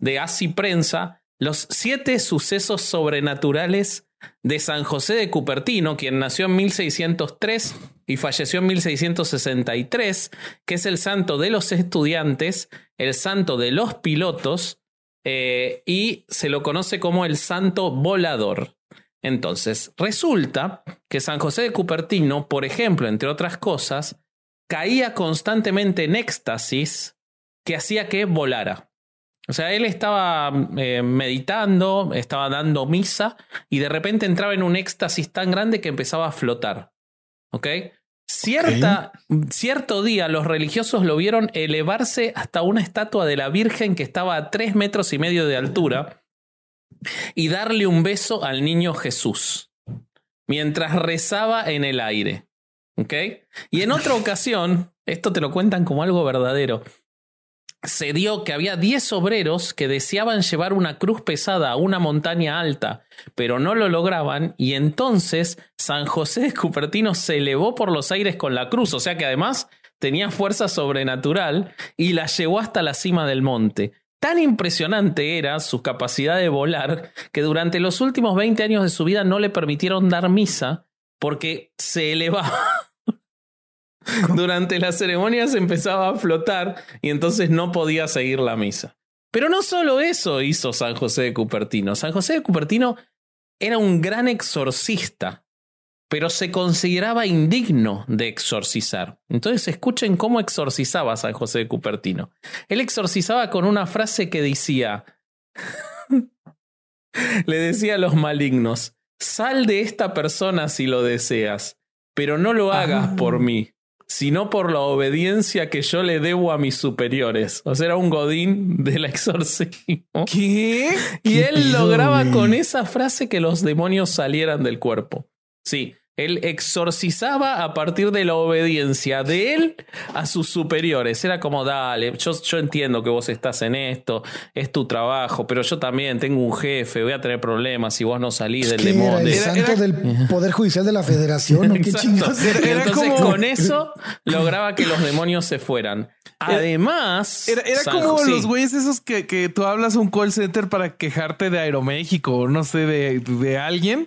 de Así Prensa los siete sucesos sobrenaturales de San José de Cupertino, quien nació en 1603 y falleció en 1663, que es el santo de los estudiantes, el santo de los pilotos eh, y se lo conoce como el santo volador. Entonces, resulta que San José de Cupertino, por ejemplo, entre otras cosas, caía constantemente en éxtasis que hacía que volara. O sea, él estaba eh, meditando, estaba dando misa y de repente entraba en un éxtasis tan grande que empezaba a flotar. ¿Ok? Cierta, Cierto día los religiosos lo vieron elevarse hasta una estatua de la Virgen que estaba a tres metros y medio de altura y darle un beso al niño Jesús mientras rezaba en el aire. ¿Ok? Y en otra ocasión, esto te lo cuentan como algo verdadero, se dio que había 10 obreros que deseaban llevar una cruz pesada a una montaña alta, pero no lo lograban, y entonces San José de Cupertino se elevó por los aires con la cruz, o sea que además tenía fuerza sobrenatural y la llevó hasta la cima del monte. Tan impresionante era su capacidad de volar que durante los últimos 20 años de su vida no le permitieron dar misa porque se elevaba. Durante la ceremonia se empezaba a flotar y entonces no podía seguir la misa. Pero no solo eso hizo San José de Cupertino. San José de Cupertino era un gran exorcista, pero se consideraba indigno de exorcizar. Entonces escuchen cómo exorcizaba San José de Cupertino. Él exorcizaba con una frase que decía, le decía a los malignos, sal de esta persona si lo deseas, pero no lo hagas Ah. por mí, sino por la obediencia que yo le debo a mis superiores. O sea, era un godín del exorcismo. ¿Qué? Y ¿Qué él lograba con esa frase que los demonios salieran del cuerpo. Sí, él exorcizaba a partir de la obediencia de él a sus superiores. Era como, dale, yo, yo entiendo que vos estás en esto, es tu trabajo, pero yo también tengo un jefe, voy a tener problemas si vos no salís del ¿Qué era demonio. el santo era- del Poder Judicial de la Federación qué? Era- era Entonces, como- con eso lograba que los demonios se fueran. Además, Era, era San- como sí. los güeyes esos que, que tú hablas a un call center para quejarte de Aeroméxico o no sé, de, de alguien,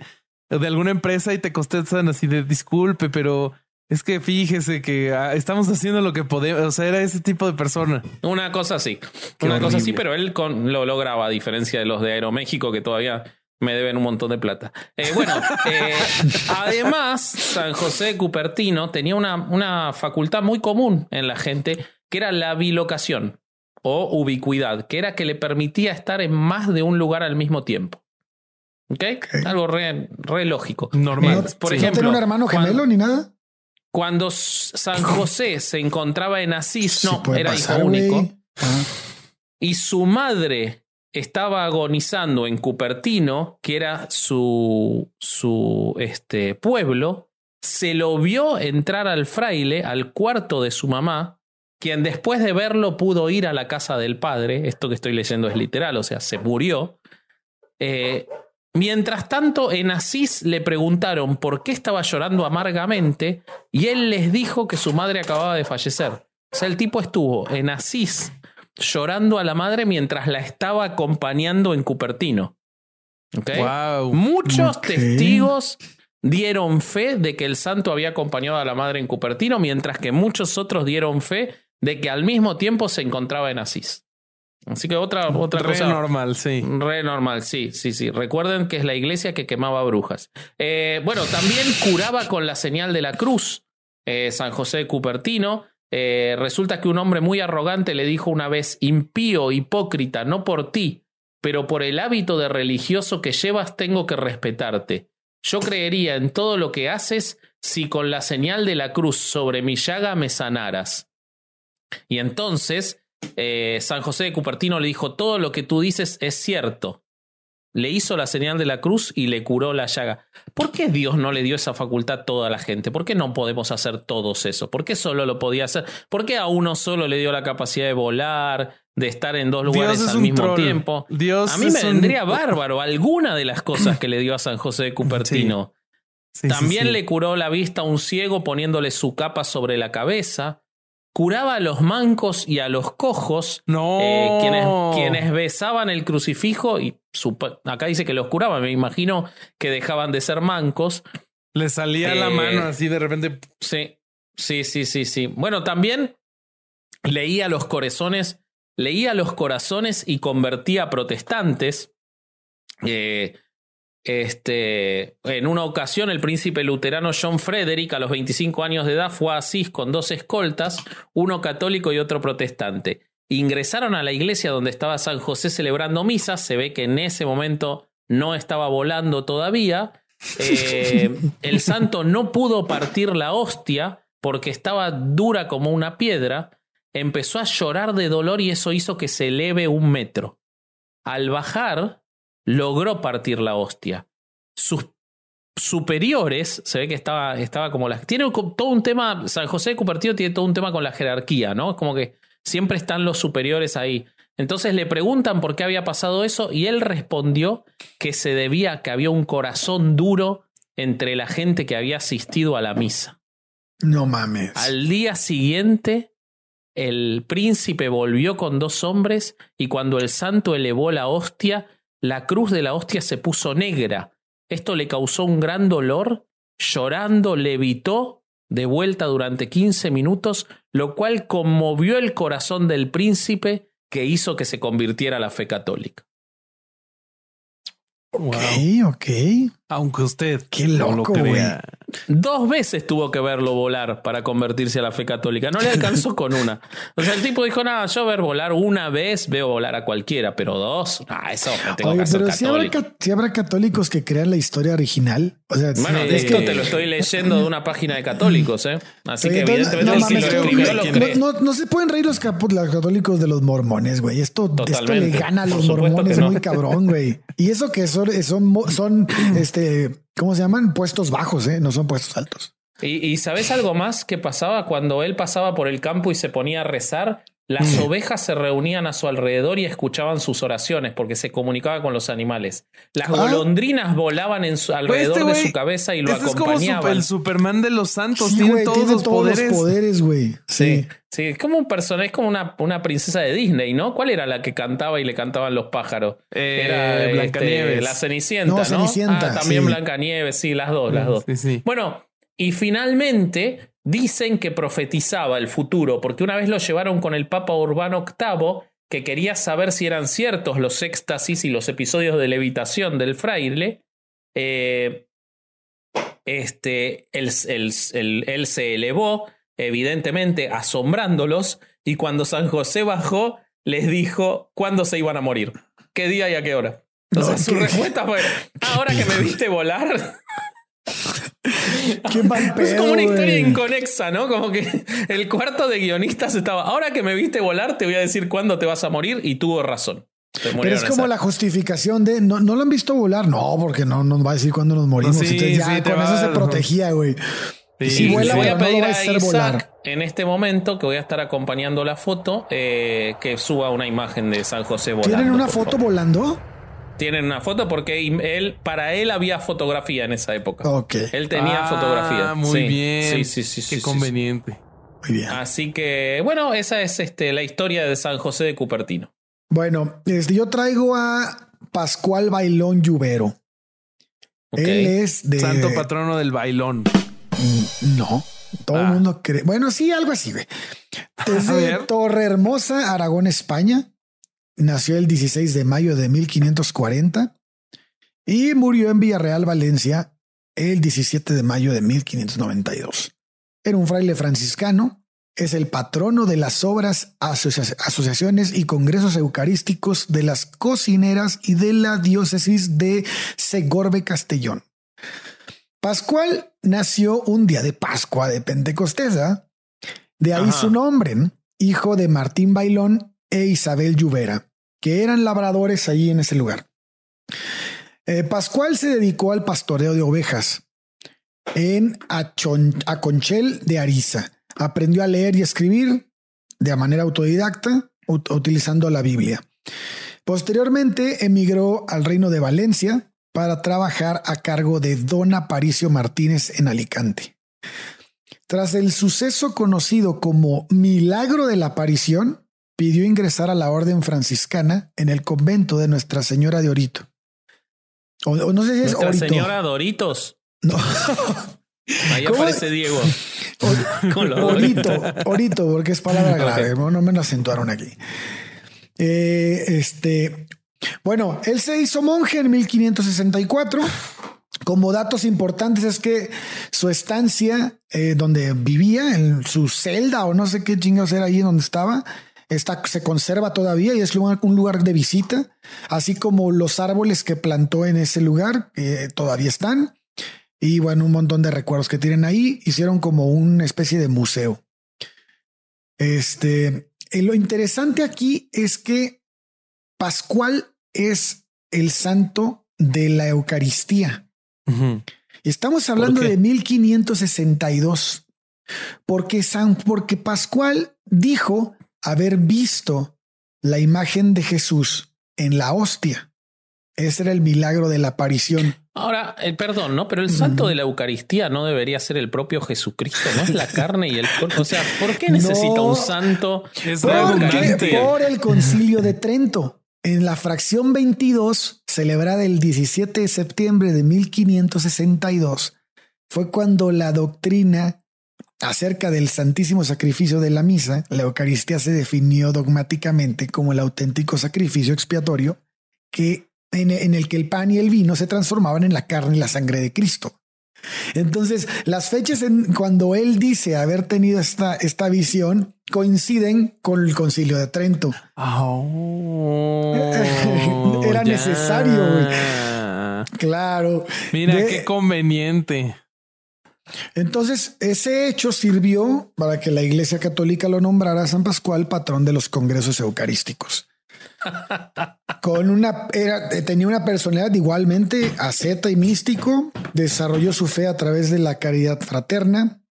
de alguna empresa y te contestan así de disculpe, pero es que fíjese que ah, estamos haciendo lo que podemos. O sea, era ese tipo de persona. Una cosa así. Qué una cosa así, pero él con- lo lograba, a diferencia de los de Aeroméxico que todavía me deben un montón de plata. Eh, bueno, eh, además, San José Cupertino tenía una, una facultad muy común en la gente, que era la bilocación o ubicuidad, que era que le permitía estar en más de un lugar al mismo tiempo. ¿Ok? Algo re, re lógico. Normal. ¿No, por ¿no ejemplo, tenía un hermano cuando- gemelo ni nada? Cuando San José se encontraba en Asís, Sí no, era pasar, hijo único. Ah, y su madre estaba agonizando en Cupertino, que era su, su este, pueblo, se lo vio entrar al fraile, al cuarto de su mamá, quien después de verlo pudo ir a la casa del padre, esto que estoy leyendo es literal, o sea, se murió. Eh, mientras tanto, en Asís le preguntaron por qué estaba llorando amargamente y él les dijo que su madre acababa de fallecer. O sea, el tipo estuvo en Asís llorando a la madre mientras la estaba acompañando en Cupertino. Wow. Muchos testigos dieron fe de que el santo había acompañado a la madre en Cupertino, mientras que muchos otros dieron fe de que al mismo tiempo se encontraba en Asís. Así que otra, otra Re cosa. normal, sí. Re normal, sí, sí, sí. Recuerden que es la iglesia que quemaba brujas. Eh, bueno, también curaba con la señal de la cruz eh, San José de Cupertino. Eh, resulta que un hombre muy arrogante le dijo una vez, impío, hipócrita, no por ti, pero por el hábito de religioso que llevas tengo que respetarte. Yo creería en todo lo que haces si con la señal de la cruz sobre mi llaga me sanaras. Y entonces eh, San José de Cupertino le dijo, todo lo que tú dices es cierto. Le hizo la señal de la cruz y le curó la llaga. ¿Por qué Dios no le dio esa facultad a toda la gente? ¿Por qué no podemos hacer todos eso? ¿Por qué solo lo podía hacer? ¿Por qué a uno solo le dio la capacidad de volar, de estar en dos lugares al mismo troll. tiempo? Dios a mí me un- vendría bárbaro alguna de las cosas que le dio a San José de Cupertino. Sí, sí, También sí. le curó la vista a un ciego poniéndole su capa sobre la cabeza. Curaba a los mancos y a los cojos, No. eh, quienes, quienes besaban el crucifijo. Y su- acá dice que los curaba, me imagino que dejaban de ser mancos. Le salía la Eh, mano así de repente. Sí, sí, sí, sí, sí. Bueno, también leía los corazones, leía los corazones y convertía a protestantes. Eh, este, en una ocasión, el príncipe luterano John Frederick, a los 25 años de edad, fue a Asís con dos escoltas, uno católico y otro protestante. Ingresaron a la iglesia donde estaba San José celebrando misas. Se ve que en ese momento no estaba volando todavía. Eh, el santo no pudo partir la hostia porque estaba dura como una piedra. Empezó a llorar de dolor y eso hizo que se eleve un metro. Al bajar, logró partir la hostia. Sus superiores, se ve que estaba, estaba como las. Tiene todo un tema. San José de Cupertino tiene todo un tema con la jerarquía, ¿no? Es como que siempre están los superiores ahí. Entonces le preguntan por qué había pasado eso y él respondió que se debía a que había un corazón duro entre la gente que había asistido a la misa. No mames. Al día siguiente, el príncipe volvió con dos hombres y cuando el santo elevó la hostia, la cruz de la hostia se puso negra. Esto le causó un gran dolor. Llorando, levitó de vuelta durante 15 minutos, lo cual conmovió el corazón del príncipe que hizo que se convirtiera a la fe católica. Wow. Ok, ok. Aunque usted Qué no lo loco, crea. Dos veces tuvo que verlo volar para convertirse a la fe católica. No le alcanzó con una. O sea, el tipo dijo, nada, yo ver volar una vez, veo volar a cualquiera, pero dos, ah, eso me tengo Oye, que hacer pero si habrá, católicos que crean la historia original. O sea, Bueno, sí, esto que- te lo estoy leyendo de una página de católicos, ¿eh? Así que Oye, evidentemente no mames, lo se pueden reír los, los católicos de los mormones, güey. Esto, esto le gana a los mormones muy cabrón, güey. Y eso que son, son, son este, ¿cómo se llaman? Puestos bajos, ¿eh? No son puestos altos. ¿Y, y sabes algo más que pasaba cuando él pasaba por el campo y se ponía a rezar? Las Mm. ovejas se reunían a su alrededor y escuchaban sus oraciones porque se comunicaba con los animales. Las Ah. golondrinas volaban en su, alrededor este de güey, su cabeza y lo Este es como acompañaban. super- el Superman de los santos. Sí, tiene todos tiene los todos poderes. los poderes, güey. Sí. Sí, sí, es como un personaje, es como una, una princesa de Disney, ¿no? ¿Cuál era la que cantaba y le cantaban los pájaros? Eh, era este, Blancanieves. la Cenicienta, No, ¿no? Cenicienta, Ah, también sí. Blancanieves, sí, las dos, las dos. Sí, sí. Bueno, y finalmente dicen que profetizaba el futuro, porque una vez lo llevaron con el Papa Urbano VIII, que quería saber si eran ciertos los éxtasis y los episodios de levitación del fraile. Eh, este, él, él- él- él se elevó, evidentemente asombrándolos, y cuando San José bajó, les dijo cuándo se iban a morir, qué día y a qué hora. No, sea, su respuesta fue, ahora que me viste volar, Qué mal es como una historia inconexa, ¿no? Como que el cuarto de guionistas estaba, ahora que me viste volar, te voy a decir cuándo te vas a morir, y tuvo razón. Pero es como esa- la justificación de no, no lo han visto volar. No, porque no nos va a decir cuándo nos morimos. Sí, Entonces ya sí, con eso se protegía, güey. Sí, Si vuela, voy a no pedir a a Isaac volar. en este momento que voy a estar acompañando la foto eh, que suba una imagen de San José volando. ¿Tienen una foto favor. volando? Tienen una foto porque él, para él había fotografía en esa época. Ok. Él tenía Ah, fotografía. Muy Sí, bien. Sí, sí, sí. Qué sí, sí, conveniente. Muy bien. Así que, bueno, esa es este, la historia de San José de Cupertino. Bueno, este, yo traigo a Pascual Bailón Lluvero. Ok. Él es de. Santo patrono del bailón. Mm, No, todo el Ah. mundo cree. Bueno, sí, algo así, güey. Es A de ver. Torre Hermosa, Aragón, España. Nació el 16 de mayo de 1540 y murió en Villarreal, Valencia, el 17 de mayo de 1592. Era un fraile franciscano. Es el patrono de las obras, asocia- asociaciones y congresos eucarísticos de las cocineras y de la diócesis de Segorbe Castellón. Pascual nació un día de Pascua de Pentecostés, ¿ah? de ahí Ajá. su nombre, ¿no? hijo de Martín Bailón e Isabel Lluvera, que eran labradores allí en ese lugar. Eh, Pascual se dedicó al pastoreo de ovejas en Aconchel de Ariza. Aprendió a leer y escribir de manera autodidacta, ut- utilizando la Biblia. Posteriormente emigró al reino de Valencia para trabajar a cargo de Don Aparicio Martínez en Alicante. Tras el suceso conocido como Milagro de la Aparición, pidió ingresar a la orden franciscana en el convento de Nuestra Señora de Orito. O, o no sé si es Nuestra Orito. señora Doritos. No. Ahí ¿Cómo? aparece Diego. Orito, orito, porque es palabra grave. No me lo acentuaron aquí. Eh, este, bueno, él se hizo monje en 1564. Como datos importantes es que su estancia eh, donde vivía, en su celda o no sé qué chingados era ahí donde estaba, está, se conserva todavía y es lugar- un lugar de visita, así como los árboles que plantó en ese lugar eh, todavía están. Y bueno, un montón de recuerdos que tienen ahí. Hicieron como una especie de museo. Este, eh, lo interesante aquí es que Pascual es el santo de la Eucaristía. Estamos hablando de 1562. Porque San, porque Pascual dijo haber visto la imagen de Jesús en la hostia. Ese era el milagro de la aparición. Ahora, el perdón, ¿no? Pero el santo de la Eucaristía no debería ser el propio Jesucristo, ¿no? Es la carne y el cuerpo. O sea, ¿por qué necesita No. un santo? Es la Porque Eucaristía. por el concilio de Trento, en la fracción 22, celebrada el 17 de septiembre de 1562, fue cuando la doctrina acerca del santísimo sacrificio de la misa, la Eucaristía se definió dogmáticamente como el auténtico sacrificio expiatorio que en, en el que el pan y el vino se transformaban en la carne y la sangre de Cristo. Entonces, las fechas en cuando él dice haber tenido esta, esta visión coinciden con el concilio de Trento. Oh, Era ya. necesario. Claro. Mira De- qué conveniente. Entonces, ese hecho sirvió para que la Iglesia Católica lo nombrara a San Pascual patrón de los congresos eucarísticos. Con una era, tenía una personalidad igualmente asceta y místico, desarrolló su fe a través de la caridad fraterna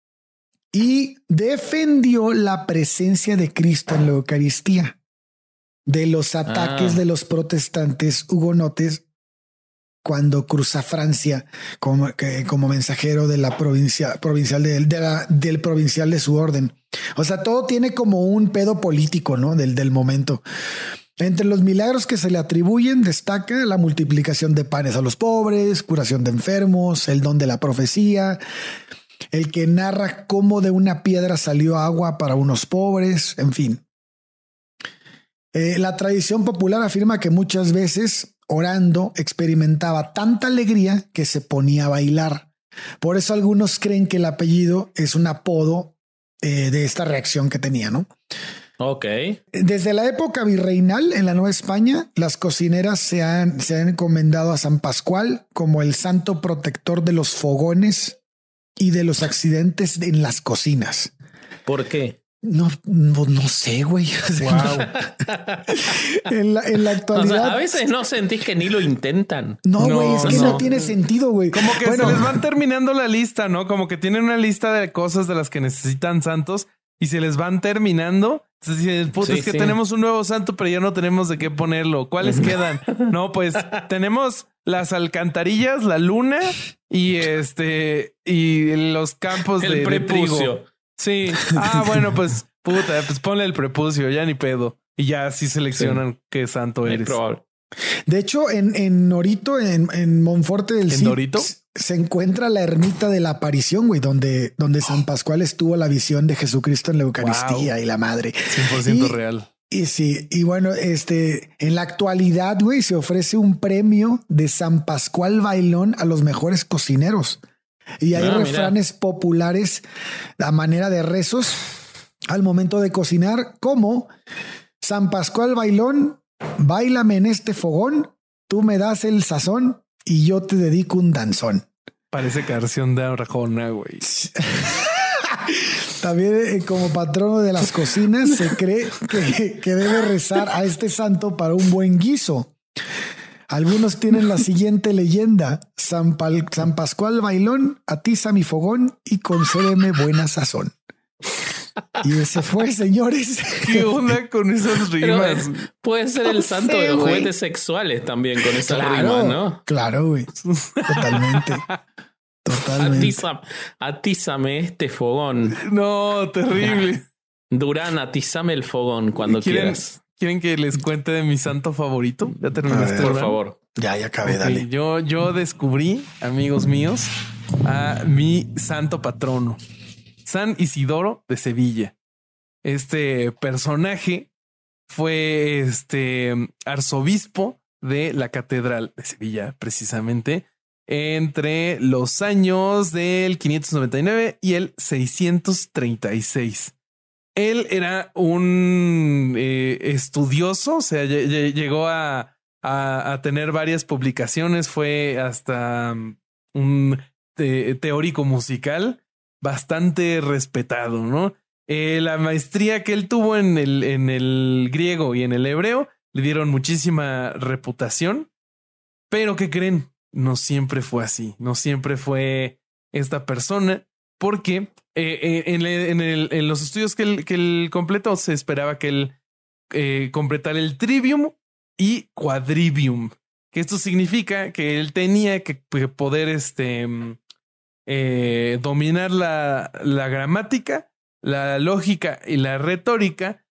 y defendió la presencia de Cristo en la Eucaristía de los ataques Ah. de los protestantes hugonotes cuando cruza Francia como, como mensajero de la provincia provincial de, de la- del provincial de su orden. O sea, todo tiene como un pedo político, ¿no? Del, del momento. Entre los milagros que se le atribuyen destaca la multiplicación de panes a los pobres, curación de enfermos, el don de la profecía, el que narra cómo de una piedra salió agua para unos pobres, en fin. Eh, la tradición popular afirma que muchas veces orando experimentaba tanta alegría que se ponía a bailar. Por eso algunos creen que el apellido es un apodo eh, de esta reacción que tenía, ¿no? Ok. Desde la época virreinal en la Nueva España, las cocineras se han, se han encomendado a San Pascual como el santo protector de los fogones y de los accidentes en las cocinas. ¿Por qué? No, no, no sé, güey. Sea, en, la, en la O actualidad. sea, a veces no sentís que ni lo intentan. No, No, güey, es que no. no. tiene sentido, güey. Como que Bueno, se les van terminando la lista, ¿no? Como que tienen una lista de cosas de las que necesitan santos y se les van terminando. Entonces dicen, puta, Sí, es que sí. tenemos un nuevo santo, pero ya no tenemos de qué ponerlo. ¿Cuáles quedan? No, pues tenemos las alcantarillas, la luna y este y los campos El de, de trigo. Sí. Ah, bueno, pues puta, pues ponle el prepucio, ya ni pedo. Y ya así seleccionan qué santo Es eres. probable. De hecho, en, en Norito, en, en Monforte del ¿En Cid, se encuentra la ermita de la aparición, güey, donde, donde San Pascual estuvo la visión de Jesucristo en la Eucaristía Wow. y la madre. 100% Y- real. Y sí, y bueno, este en la actualidad, güey, se ofrece un premio de San Pascual Bailón a los mejores cocineros. Y hay mira. refranes populares a manera de rezos al momento de cocinar, como San Pascual Bailón, bailame en este fogón, tú me das el sazón y yo te dedico un danzón. Parece canción de Arjona, güey. También eh, como patrono de las cocinas se cree que, que debe rezar a este santo para un buen guiso. Algunos tienen la siguiente leyenda. San, Pal- San Pascual Bailón, atiza mi fogón y concédeme buena sazón. Y ese fue, señores. ¿Qué onda con esas Pero eh, rimas? puede ser el No santo sé, de los güey. juguetes sexuales también con esa Claro, rima, ¿no? claro, güey. Totalmente. Totalmente. Atiza- atízame este fogón. No, terrible. Durán, atizame el fogón cuando ¿Quieren, quieras. ¿Quieren que les cuente de mi santo favorito? Ya terminaste. Por favor. Ya, ya acabé, Ok, dale. Yo, yo descubrí, amigos míos, a mi santo patrono, San Isidoro de Sevilla. Este personaje fue este arzobispo de la Catedral de Sevilla, precisamente, entre los años del 599 y el 636. Él era un eh, estudioso, o sea, lle- lle- llegó a, a, tener varias publicaciones, fue hasta mm, un te- teórico musical bastante respetado, ¿no? Eh, la maestría que él tuvo en el, en el griego y en el hebreo le dieron muchísima reputación, pero ¿qué creen? No siempre fue así, no siempre fue esta persona, porque eh, eh, en, los estudios que él, completó se esperaba que él eh, completara el trivium y quadrivium, que esto significa que él tenía que poder este, mm, dominar la, la gramática, la lógica y la retórica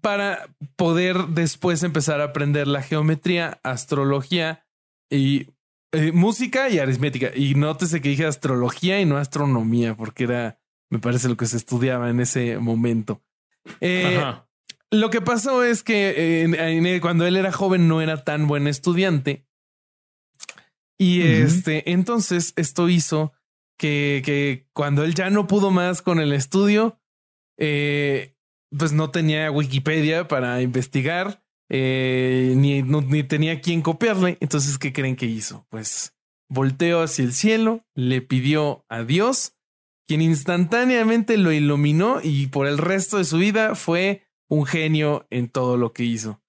para poder después empezar a aprender la geometría, astrología y eh, música y aritmética. Y nótese que dije astrología y no astronomía, porque era, me parece, lo que se estudiaba en ese momento. Eh, Ajá. lo que pasó es que eh, en- en- cuando él era joven no era tan buen estudiante. Y este, entonces esto hizo que, que cuando él ya no pudo más con el estudio, eh, pues no tenía Wikipedia para investigar, eh, ni, no- ni tenía quien copiarle. Entonces, ¿qué creen que hizo? Pues volteó hacia el cielo, le pidió a Dios, quien instantáneamente lo iluminó y por el resto de su vida fue un genio en todo lo que hizo.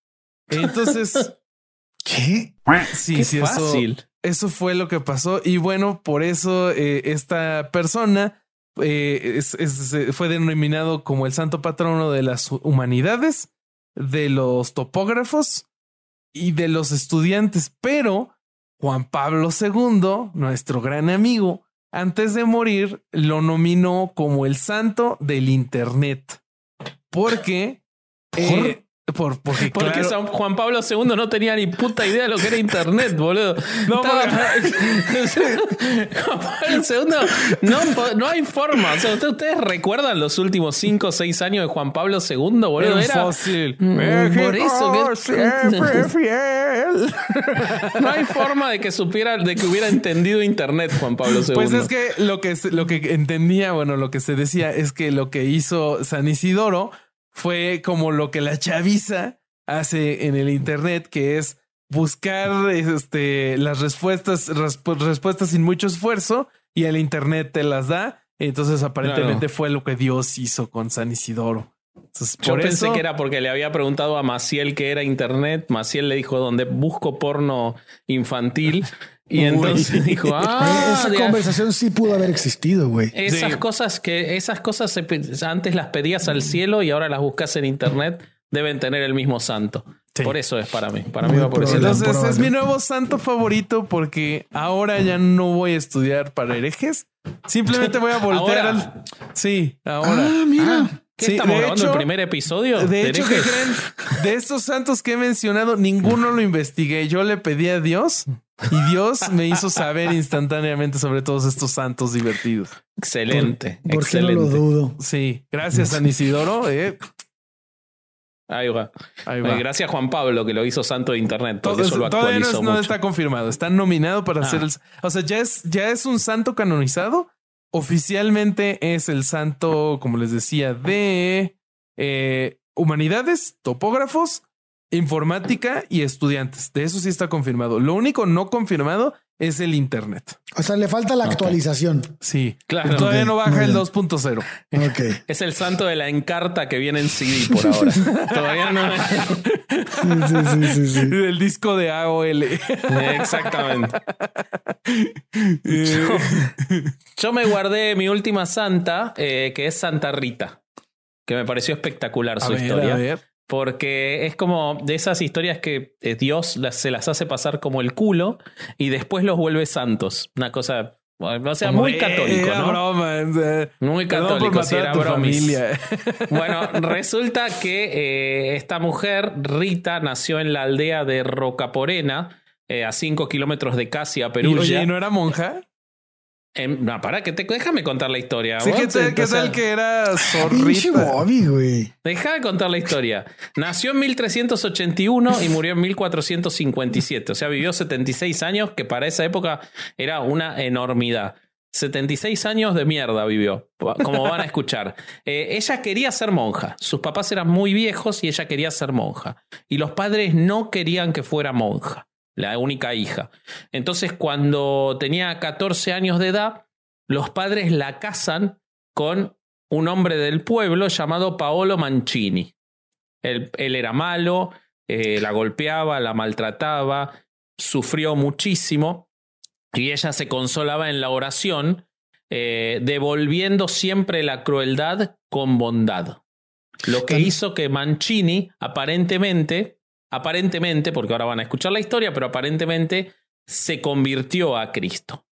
Entonces, ¿Qué? sí, Qué sí, eso, fácil. eso fue lo que pasó. Y bueno, por eso eh, esta persona eh, es- es- eh, fue denominado como el santo patrono de las humanidades, de los topógrafos y de los estudiantes. Pero Juan Pablo II, nuestro gran amigo, antes de morir, lo nominó como el santo del Internet. Porque... eh, por, porque, Porque claro- San Juan Pablo II no tenía ni puta idea de lo que era internet, boludo. No, Estaba- Juan Pablo II, no, hay forma. O sea, ¿ustedes, ustedes recuerdan los últimos 5 o 6 años de Juan Pablo II, boludo? Era, fósil. Mm, por eso que- siempre fiel. no hay forma de que supiera, de que hubiera entendido internet Juan Pablo II. Pues es que lo que lo que entendía, bueno, lo que se decía es que lo que hizo San Isidoro fue como lo que la chaviza hace en el internet, que es buscar este las respuestas respu- respuestas sin mucho esfuerzo y el internet te las da. Entonces aparentemente fue lo que Dios hizo con San Isidoro. Entonces, Yo por pensé eso- que era porque le había preguntado a Maciel qué era internet. Maciel le dijo donde busco porno infantil. Y Uy. entonces dijo, Oye, ah, esa de- conversación sí pudo haber existido, güey. esas Sí. cosas que esas cosas se antes las pedías al cielo y ahora las buscas en internet deben tener el mismo santo. Sí. Por eso es para mí. Para mí Muy va por ese probable. Entonces es mi nuevo santo favorito porque ahora ya no voy a estudiar para herejes. Simplemente voy a voltear Ahora. al Sí, ahora. Ah, mira. ¿Qué Sí, estamos de grabando hecho- el primer episodio? De hecho, ¿qué creen? De estos santos que he mencionado, ninguno lo investigué. Yo le pedí a Dios y Dios me hizo saber instantáneamente sobre todos estos santos divertidos. Excelente, ¿Por qué no excelente. lo dudo? Sí, gracias San Isidoro. eh. Ahí va. Ahí. Gracias Juan Pablo que lo hizo santo de internet, Todo- eso lo todavía no, actualizó es- no está confirmado. Está nominado para Ah. ser el. O sea, ya es, ya es un santo canonizado. Oficialmente es el santo, como les decía, de eh, humanidades, topógrafos, informática y estudiantes. De eso sí está confirmado. Lo único no confirmado es el Internet. O sea, le falta la actualización. Sí, Claro. todavía no baja el bien. 2.0. Ok. Es el santo de la encarta que viene en CD por ahora. Todavía no. Sí, sí, sí, sí, sí. El disco de AOL. Exactamente. Yo, yo me guardé mi última santa, eh, que es Santa Rita, que me pareció espectacular A su ver, historia. a ver. Porque es como de esas historias que eh, Dios las- se las hace pasar como el culo y después los vuelve santos. Una cosa, o sea, muy Eh, católico, era ¿no? broma. eh, Muy católico, si era bromis. Bueno, resulta que eh, esta mujer, Rita, nació en la aldea de Rocaporena, eh, a 5 kilómetros de Casia, Y, oye, ¿y no era monja? Em, no, para que te déjame contar la historia. Sí, ¿qué tal, qué tal que era zorrita? Bobby, güey. Deja de contar la historia. Nació en 1381 y murió en 1457. O sea, vivió 76 años, que para esa época era una enormidad. 76 años de mierda vivió, como van a escuchar. Eh, ella quería ser monja. Sus papás eran muy viejos y ella quería ser monja. Y los padres no querían que fuera monja, la única hija. Entonces, cuando tenía 14 años de edad, los padres la casan con un hombre del pueblo llamado Paolo Mancini. Él, él era malo, eh, la golpeaba, la maltrataba, sufrió muchísimo y ella se consolaba en la oración, eh, devolviendo siempre la crueldad con bondad. Lo que hizo que Mancini aparentemente, aparentemente, porque ahora van a escuchar la historia, pero aparentemente se convirtió a Cristo.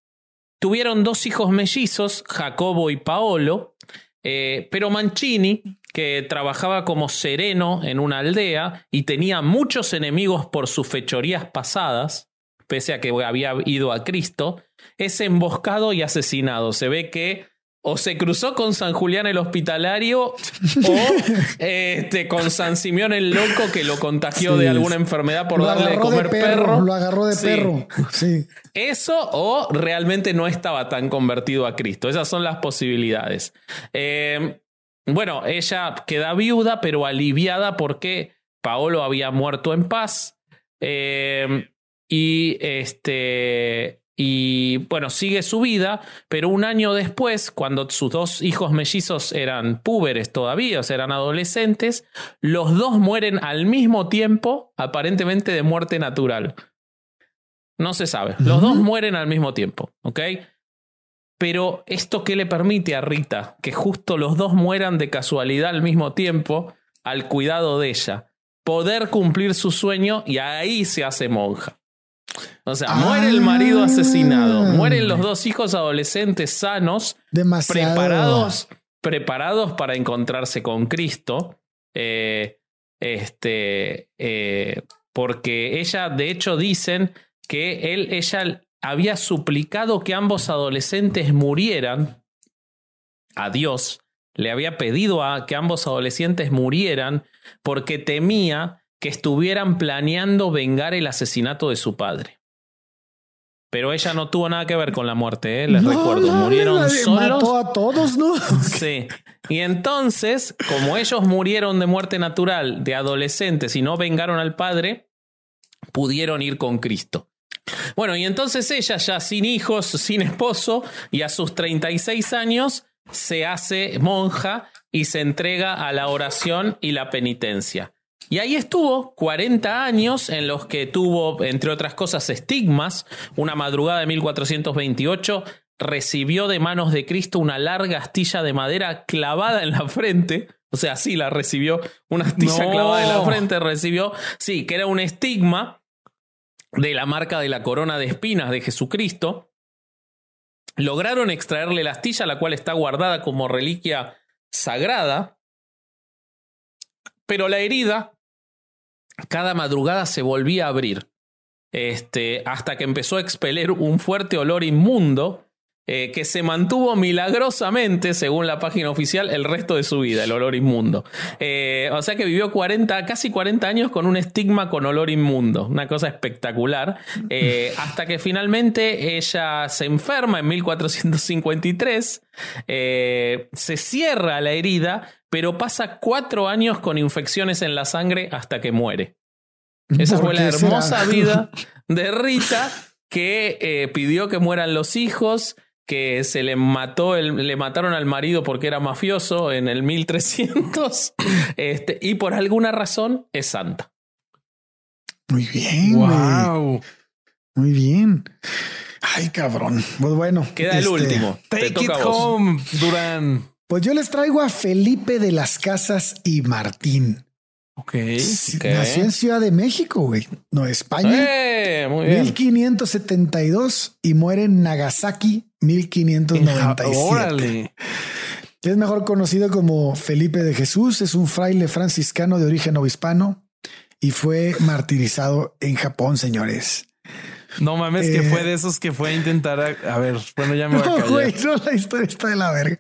Tuvieron dos hijos mellizos, Jacobo y Paolo, eh, pero Mancini, que trabajaba como sereno en una aldea y tenía muchos enemigos por sus fechorías pasadas, pese a que había ido a Cristo, es emboscado y asesinado. Se ve que o se cruzó con San Julián el Hospitalario o este, con San Simeón el Loco que lo contagió Sí. de alguna enfermedad por Lo darle de comer perro. Lo agarró de Sí. perro. Sí. Eso o realmente no estaba tan convertido a Cristo. Esas son las posibilidades. Eh, bueno, ella queda viuda, pero aliviada porque Paolo había muerto en paz. Eh, y este. Y bueno, sigue su vida, pero un año después, cuando sus dos hijos mellizos eran púberes todavía, o sea, eran adolescentes, los dos mueren al mismo tiempo, aparentemente de muerte natural. No se sabe. Los dos mueren al mismo tiempo, ¿ok? Pero esto que le permite a Rita que justo los dos mueran de casualidad al mismo tiempo, al cuidado de ella, poder cumplir su sueño y ahí se hace monja. O sea, muere el marido Ah. asesinado, mueren los dos hijos adolescentes sanos, Demasiado. preparados, preparados para encontrarse con Cristo. eh, este, eh, porque ella, de hecho, dicen que él, ella había suplicado que ambos adolescentes murieran a Dios. Le había pedido a que ambos adolescentes murieran porque temía que estuvieran planeando vengar el asesinato de su padre. Pero ella no tuvo nada que ver con la muerte, ¿eh? les No, recuerdo. no, Murieron la- solos. Mató a todos, ¿no? Sí. Y entonces, como ellos murieron de muerte natural de adolescentes y no vengaron al padre, pudieron ir con Cristo. Bueno, y entonces ella ya sin hijos, sin esposo, y a sus 36 años se hace monja y se entrega a la oración y la penitencia. Y ahí estuvo 40 años en los que tuvo, entre otras cosas, estigmas. Una madrugada de 1428 recibió de manos de Cristo una larga astilla de madera clavada en la frente. O sea, sí la recibió, una astilla No. clavada en la frente recibió, sí, que era un estigma de la marca de la corona de espinas de Jesucristo. Lograron extraerle la astilla, la cual está guardada como reliquia sagrada, pero la herida cada madrugada se volvía a abrir, este, hasta que empezó a expeler un fuerte olor inmundo eh, que se mantuvo milagrosamente, según la página oficial, el resto de su vida, el olor inmundo. Eh, o sea que vivió 40, casi 40 años con un estigma con olor inmundo, una cosa espectacular, eh, hasta que finalmente ella se enferma en 1453, se cierra la herida, pero pasa cuatro años con infecciones en la sangre hasta que muere. Esa fue la hermosa vida de Rita que pidió que mueran los hijos, que se le mató, le mataron al marido porque era mafioso en el 1300, este, y por alguna razón es santa. Muy bien. Wow. Muy bien. Ay, cabrón. Pues bueno. Queda el este, último. Take it home, Durán. Pues yo les traigo a Felipe de las Casas y Martín. Ok. Nació en Ciudad de México, güey. No, España. Eh, muy bien. 1572 y muere en Nagasaki 1597. Es mejor conocido como Felipe de Jesús, es un fraile franciscano de origen obispano y fue martirizado en Japón, señores. No mames, que fue eh, de esos que fue a intentar. A, ver, bueno, ya me voy a callar. Güey, no, la historia está de la verga.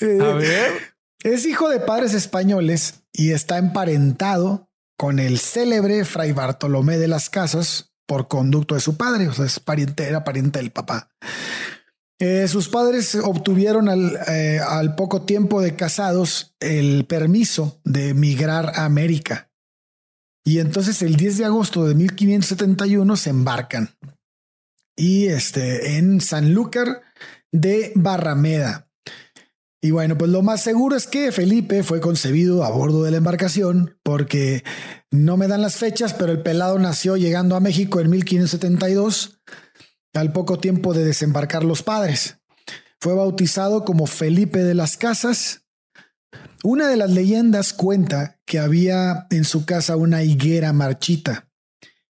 Eh, a ver. Es hijo de padres españoles y está emparentado con el célebre Fray Bartolomé de las Casas por conducto de su padre. O sea, es era pariente del papá. Eh, sus padres obtuvieron eh, al, poco tiempo de casados el permiso de emigrar a América. Y entonces el 10 de agosto de 1571 se embarcan. Y este, en Sanlúcar de Barrameda. Y bueno, pues lo más seguro es que Felipe fue concebido a bordo de la embarcación, porque no me dan las fechas, pero el pelado nació llegando a México en 1572 al poco tiempo de desembarcar los padres. Fue bautizado como Felipe de las Casas. Una de las leyendas cuenta que había en su casa una higuera marchita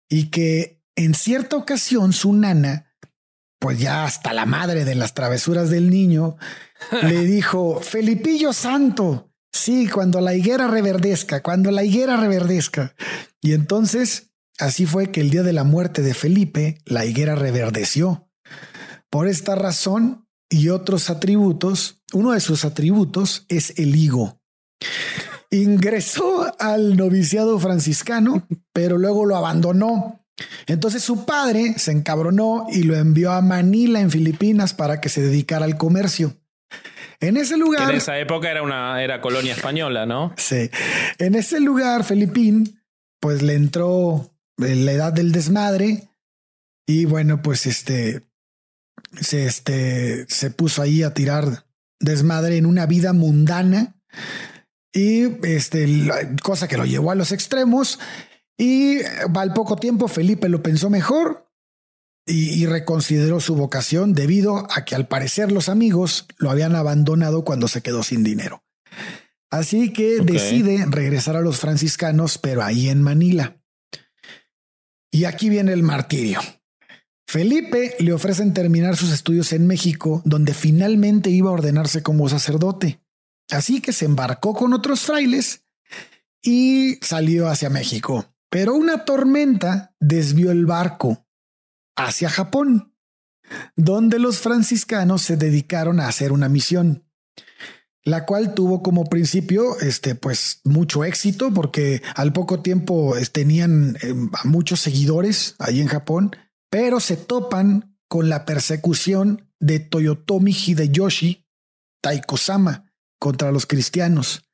y que en cierta ocasión su nana, pues ya hasta la madre de las travesuras del niño, le dijo, Felipillo Santo, sí, cuando la higuera reverdezca, cuando la higuera reverdezca. Y entonces Así fue que el día de la muerte de Felipe, la higuera reverdeció. Por esta razón y otros atributos, uno de sus atributos es el higo. Ingresó al noviciado franciscano, pero luego lo abandonó. Entonces su padre se encabronó y lo envió a Manila en Filipinas para que se dedicara al comercio. En ese lugar. en esa época era una era colonia española, ¿no? Sí. En ese lugar, Felipín, pues le entró la edad del desmadre. Y bueno, pues este se, este, se puso ahí a tirar desmadre en una vida mundana y este, cosa que lo llevó a los extremos. Y al poco tiempo Felipe lo pensó mejor y, reconsideró su vocación debido a que al parecer los amigos lo habían abandonado cuando se quedó sin dinero. Así que decide regresar a los franciscanos, pero ahí en Manila. Y aquí viene el martirio. Felipe le ofrecen terminar sus estudios en México, donde finalmente iba a ordenarse como sacerdote. Así que se embarcó con otros frailes y salió hacia México. Pero una tormenta desvió el barco hacia Japón, donde los franciscanos se dedicaron a hacer una misión la cual tuvo como principio este pues mucho éxito porque al poco tiempo tenían eh, muchos seguidores ahí en Japón, pero se topan con la persecución de Toyotomi Hideyoshi Taiko-sama contra los cristianos.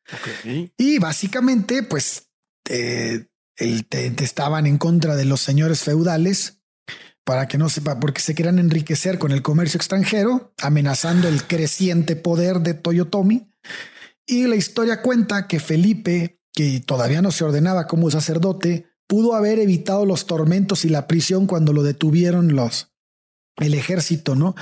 Y básicamente pues eh, estaban en contra de los señores feudales para que no sepa, porque se quieran enriquecer con el comercio extranjero, amenazando el creciente poder de Toyotomi. Y la historia cuenta que Felipe, que todavía no se ordenaba como sacerdote, pudo haber evitado los tormentos y la prisión cuando lo detuvieron los el ejército, ¿no?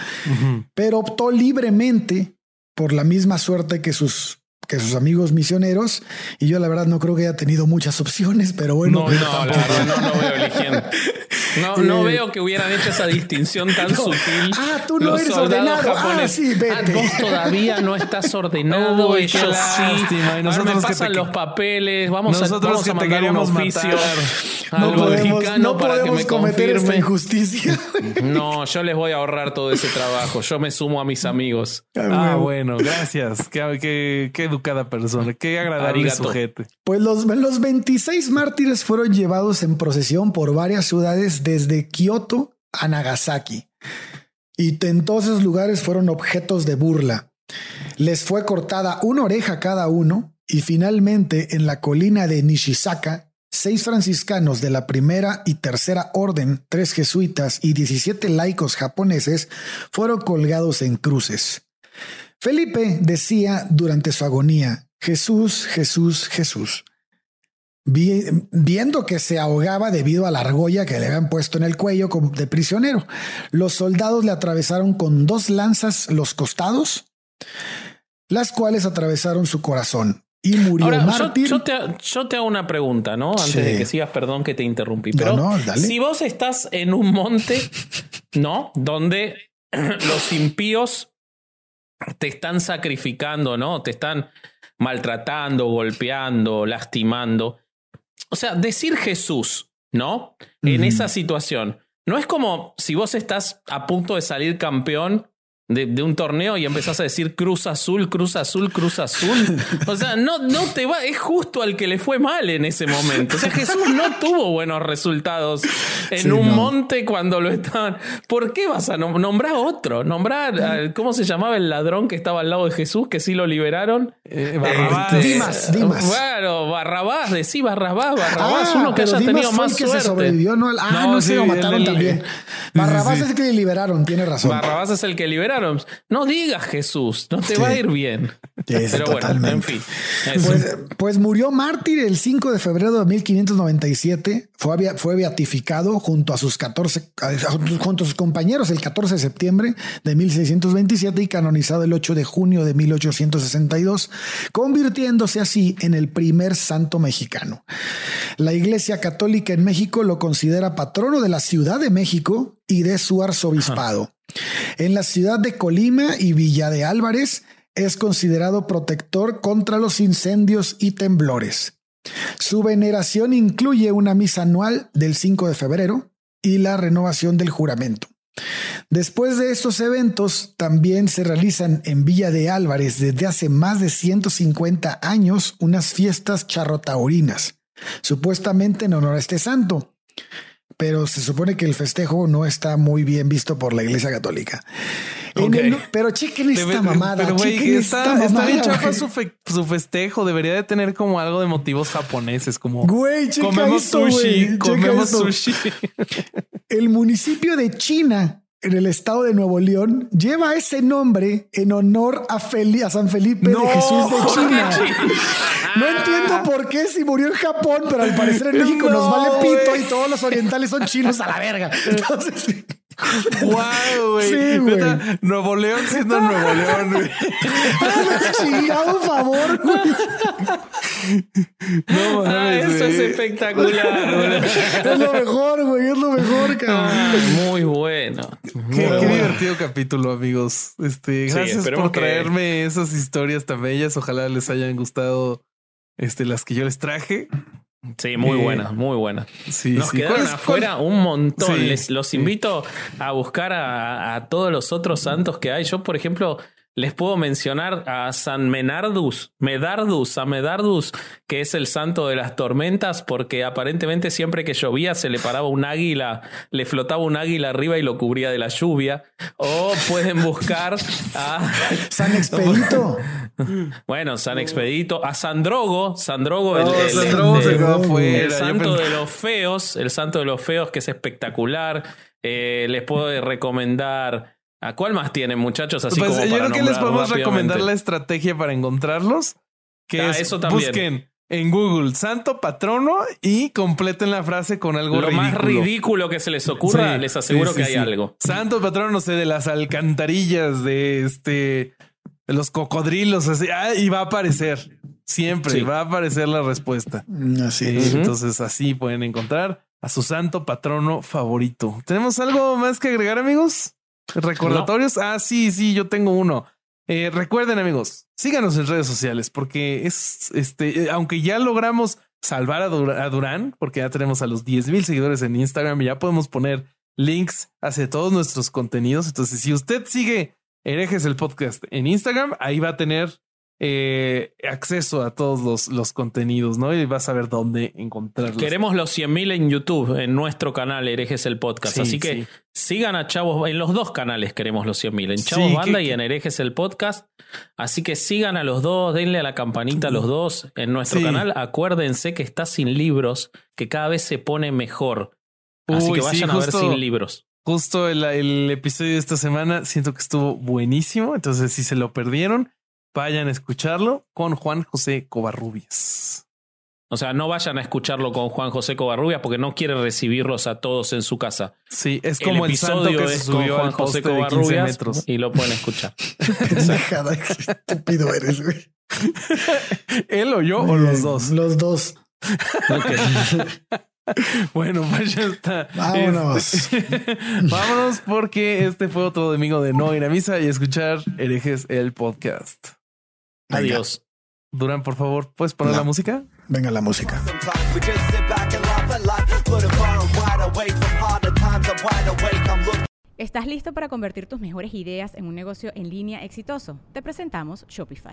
Pero optó libremente por la misma suerte que sus que sus amigos misioneros. Y yo la verdad no creo que haya tenido muchas opciones, pero bueno. No, no, la verdad no, no veo eligiendo. No, no veo que hubieran hecho esa distinción tan sutil. Ah, tú no Los eres ordenado. Ah, sí, vete. vos todavía no estás ordenado. Uy, yo sí. Y me pasan te- los papeles. Vamos a, Nosotros vamos que a te mandar un queríamos oficio matar. al No podemos, no para que me cometer esta confirme. injusticia. No, yo les voy a ahorrar todo ese trabajo. Yo me sumo a mis amigos. Ah, bueno, gracias. Qué, qué- qué educada persona. Qué agradable Arigato. sujete. Pues los, los 26 mártires fueron llevados en procesión por varias ciudades desde Kioto a Nagasaki. Y en todos esos lugares fueron objetos de burla. Les fue cortada una oreja cada uno y finalmente en la colina de Nishizaka, seis franciscanos de la primera y tercera orden, tres jesuitas y 17 laicos japoneses fueron colgados en cruces. Felipe decía durante su agonía, Jesús, Jesús, Jesús. Vi- viendo que se ahogaba debido a la argolla que le habían puesto en el cuello como de prisionero, los soldados le atravesaron con dos lanzas los costados, las cuales atravesaron su corazón y murió Ahora, yo, mártir. yo te, yo te hago una pregunta, ¿no? Antes Sí. de que sigas, perdón que te interrumpí. Pero no, si vos estás en un monte, ¿no? Donde los impíos te están sacrificando, ¿no? Te están maltratando, golpeando, lastimando. O sea, decir Jesús, ¿no? En esa situación. No es como si vos estás a punto de salir campeón de, de un torneo y empezás a decir Cruz Azul, Cruz Azul, Cruz Azul. O sea, no, no te va, es justo al que le fue mal en ese momento. O sea, Jesús no tuvo buenos resultados en Sí, un no. monte cuando lo estaban. ¿Por qué vas a nom- nombrar otro? Nombrar, ¿cómo se llamaba el ladrón que estaba al lado de Jesús que sí lo liberaron? Eh, Barrabás. Este, Dimas, Dimas. Claro, Barrabás, decí Barrabás, Barrabás, Ah, uno que haya Dimas tenido más que suerte. se sobrevivió, no, ah, no, No, se sí, lo el- mataron el- también. Barrabás sí. es el que le liberaron, tiene razón. Barrabás es el que liberaron. No digas Jesús, no te Sí. va a ir bien. Sí, Pero bueno, en fin. Pues, pues murió mártir el 5 de febrero de 1597. Fue, fue beatificado junto a sus 14, junto a sus compañeros el 14 de septiembre de 1627 y canonizado el 8 de junio de 1862, convirtiéndose así en el primer santo mexicano. La Iglesia Católica en México lo considera patrono de la Ciudad de México y de su arzobispado. En la ciudad de Colima y Villa de Álvarez es considerado protector contra los incendios y temblores. Su veneración incluye una misa anual del 5 de febrero y la renovación del juramento. Después de estos eventos, también se realizan en Villa de Álvarez desde hace más de 150 años unas fiestas charrotaurinas, supuestamente en honor a este santo. Pero se supone que el festejo no está muy bien visto por la Iglesia Católica. El- pero chequen esta Debe- mamada. Pero, güey, chequen está, esta está bien mamada, güey. su, fe- su festejo. Debería de tener como algo de motivos japoneses, como Güey, comemos esto, sushi, comemos esto. sushi. El municipio de China, en el estado de Nuevo León, lleva ese nombre en honor a, Feli- a San Felipe No, de Jesús de ¿por China. No entiendo por qué si murió en Japón, pero al parecer en México nos No, vale pito y todos los orientales son chinos a la verga. Entonces, Wow, güey. Sí, güey. Neta, Nuevo León siendo Nuevo León, güey. chingado favor, güey. No Ah, mames, eso es espectacular. Es lo mejor, güey, es lo mejor, cabrón. Ah, muy bueno. Muy Qué, bueno. divertido capítulo, amigos. Este, gracias por que- traerme esas historias tan bellas. Ojalá les hayan gustado este, las que yo les traje. Sí, muy Eh, buena, muy buena. Sí, Nos sí. quedaron ¿Cuál es- afuera un montón. Sí, les, los invito a buscar a, a todos los otros santos que hay. Yo, por ejemplo, les puedo mencionar a San Menardus, Medardus, a Medardus, que es el santo de las tormentas, porque aparentemente siempre que llovía se le paraba un águila, le flotaba un águila arriba y lo cubría de la lluvia. O pueden buscar a San Expedito. bueno, San Expedito, a Sandrogo, Sandrogo, el, No, el- Sandrogo el- santo de los feos, el santo de los feos que es espectacular. Eh, les puedo recomendar. ¿A cuál más tienen, muchachos? Así Pues como yo para creo que les podemos recomendar la estrategia para encontrarlos. Que Ah, es eso también. busquen en Google santo patrono y completen la frase con algo Lo ridículo. más ridículo que se les ocurra, Sí, les aseguro sí, que sí, hay sí. algo. Santo patrono, no sé, de las alcantarillas de este los cocodrilos, así, ah, y va a aparecer. Siempre va a aparecer la respuesta. Así es. Entonces así pueden encontrar a su santo patrono favorito. ¿Tenemos algo más que agregar, amigos? ¿Recordatorios? Ah, sí, sí, yo tengo uno. Eh, recuerden, amigos, síganos en redes sociales porque es este, eh, aunque ya logramos salvar a, Durán, porque ya tenemos a los 10 mil seguidores en Instagram y ya podemos poner links hacia todos nuestros contenidos. Entonces, si usted sigue herejes el podcast en Instagram, ahí va a tener eh, acceso a todos los, los, contenidos, ¿no? Y vas a ver dónde encontrarlos. Queremos los 100.000 en YouTube, en nuestro canal Herejes el Podcast. Así que sigan a Chavos, en los dos canales queremos los 100.000, en Chavos Banda y en Herejes el Podcast. Así que sigan a los dos, denle a la campanita a los dos en nuestro canal. Acuérdense que está sin libros, que cada vez se pone mejor. Así que vayan a ver sin libros. Justo el, el episodio de esta semana siento que estuvo buenísimo. Entonces, si se lo perdieron, vayan a escucharlo con Juan José Covarrubias. O sea, no vayan a escucharlo con Juan José Covarrubias porque no quiere recibirvirlos a todos en su casa. Sí, es como el, episodio que se subió con Juan José Covarrubias y lo pueden escuchar. estúpido eres, güey. ¿Él o yo o los dos? Los dos. Bueno, pues ya está. Vámonos. Este, vámonos porque este fue otro domingo de no ir a misa y escuchar herejes el podcast. Adiós. Durán, por favor, ¿puedes poner la música? Venga la música. ¿Estás listo para convertir tus mejores ideas en un negocio en línea exitoso? Te presentamos Shopify.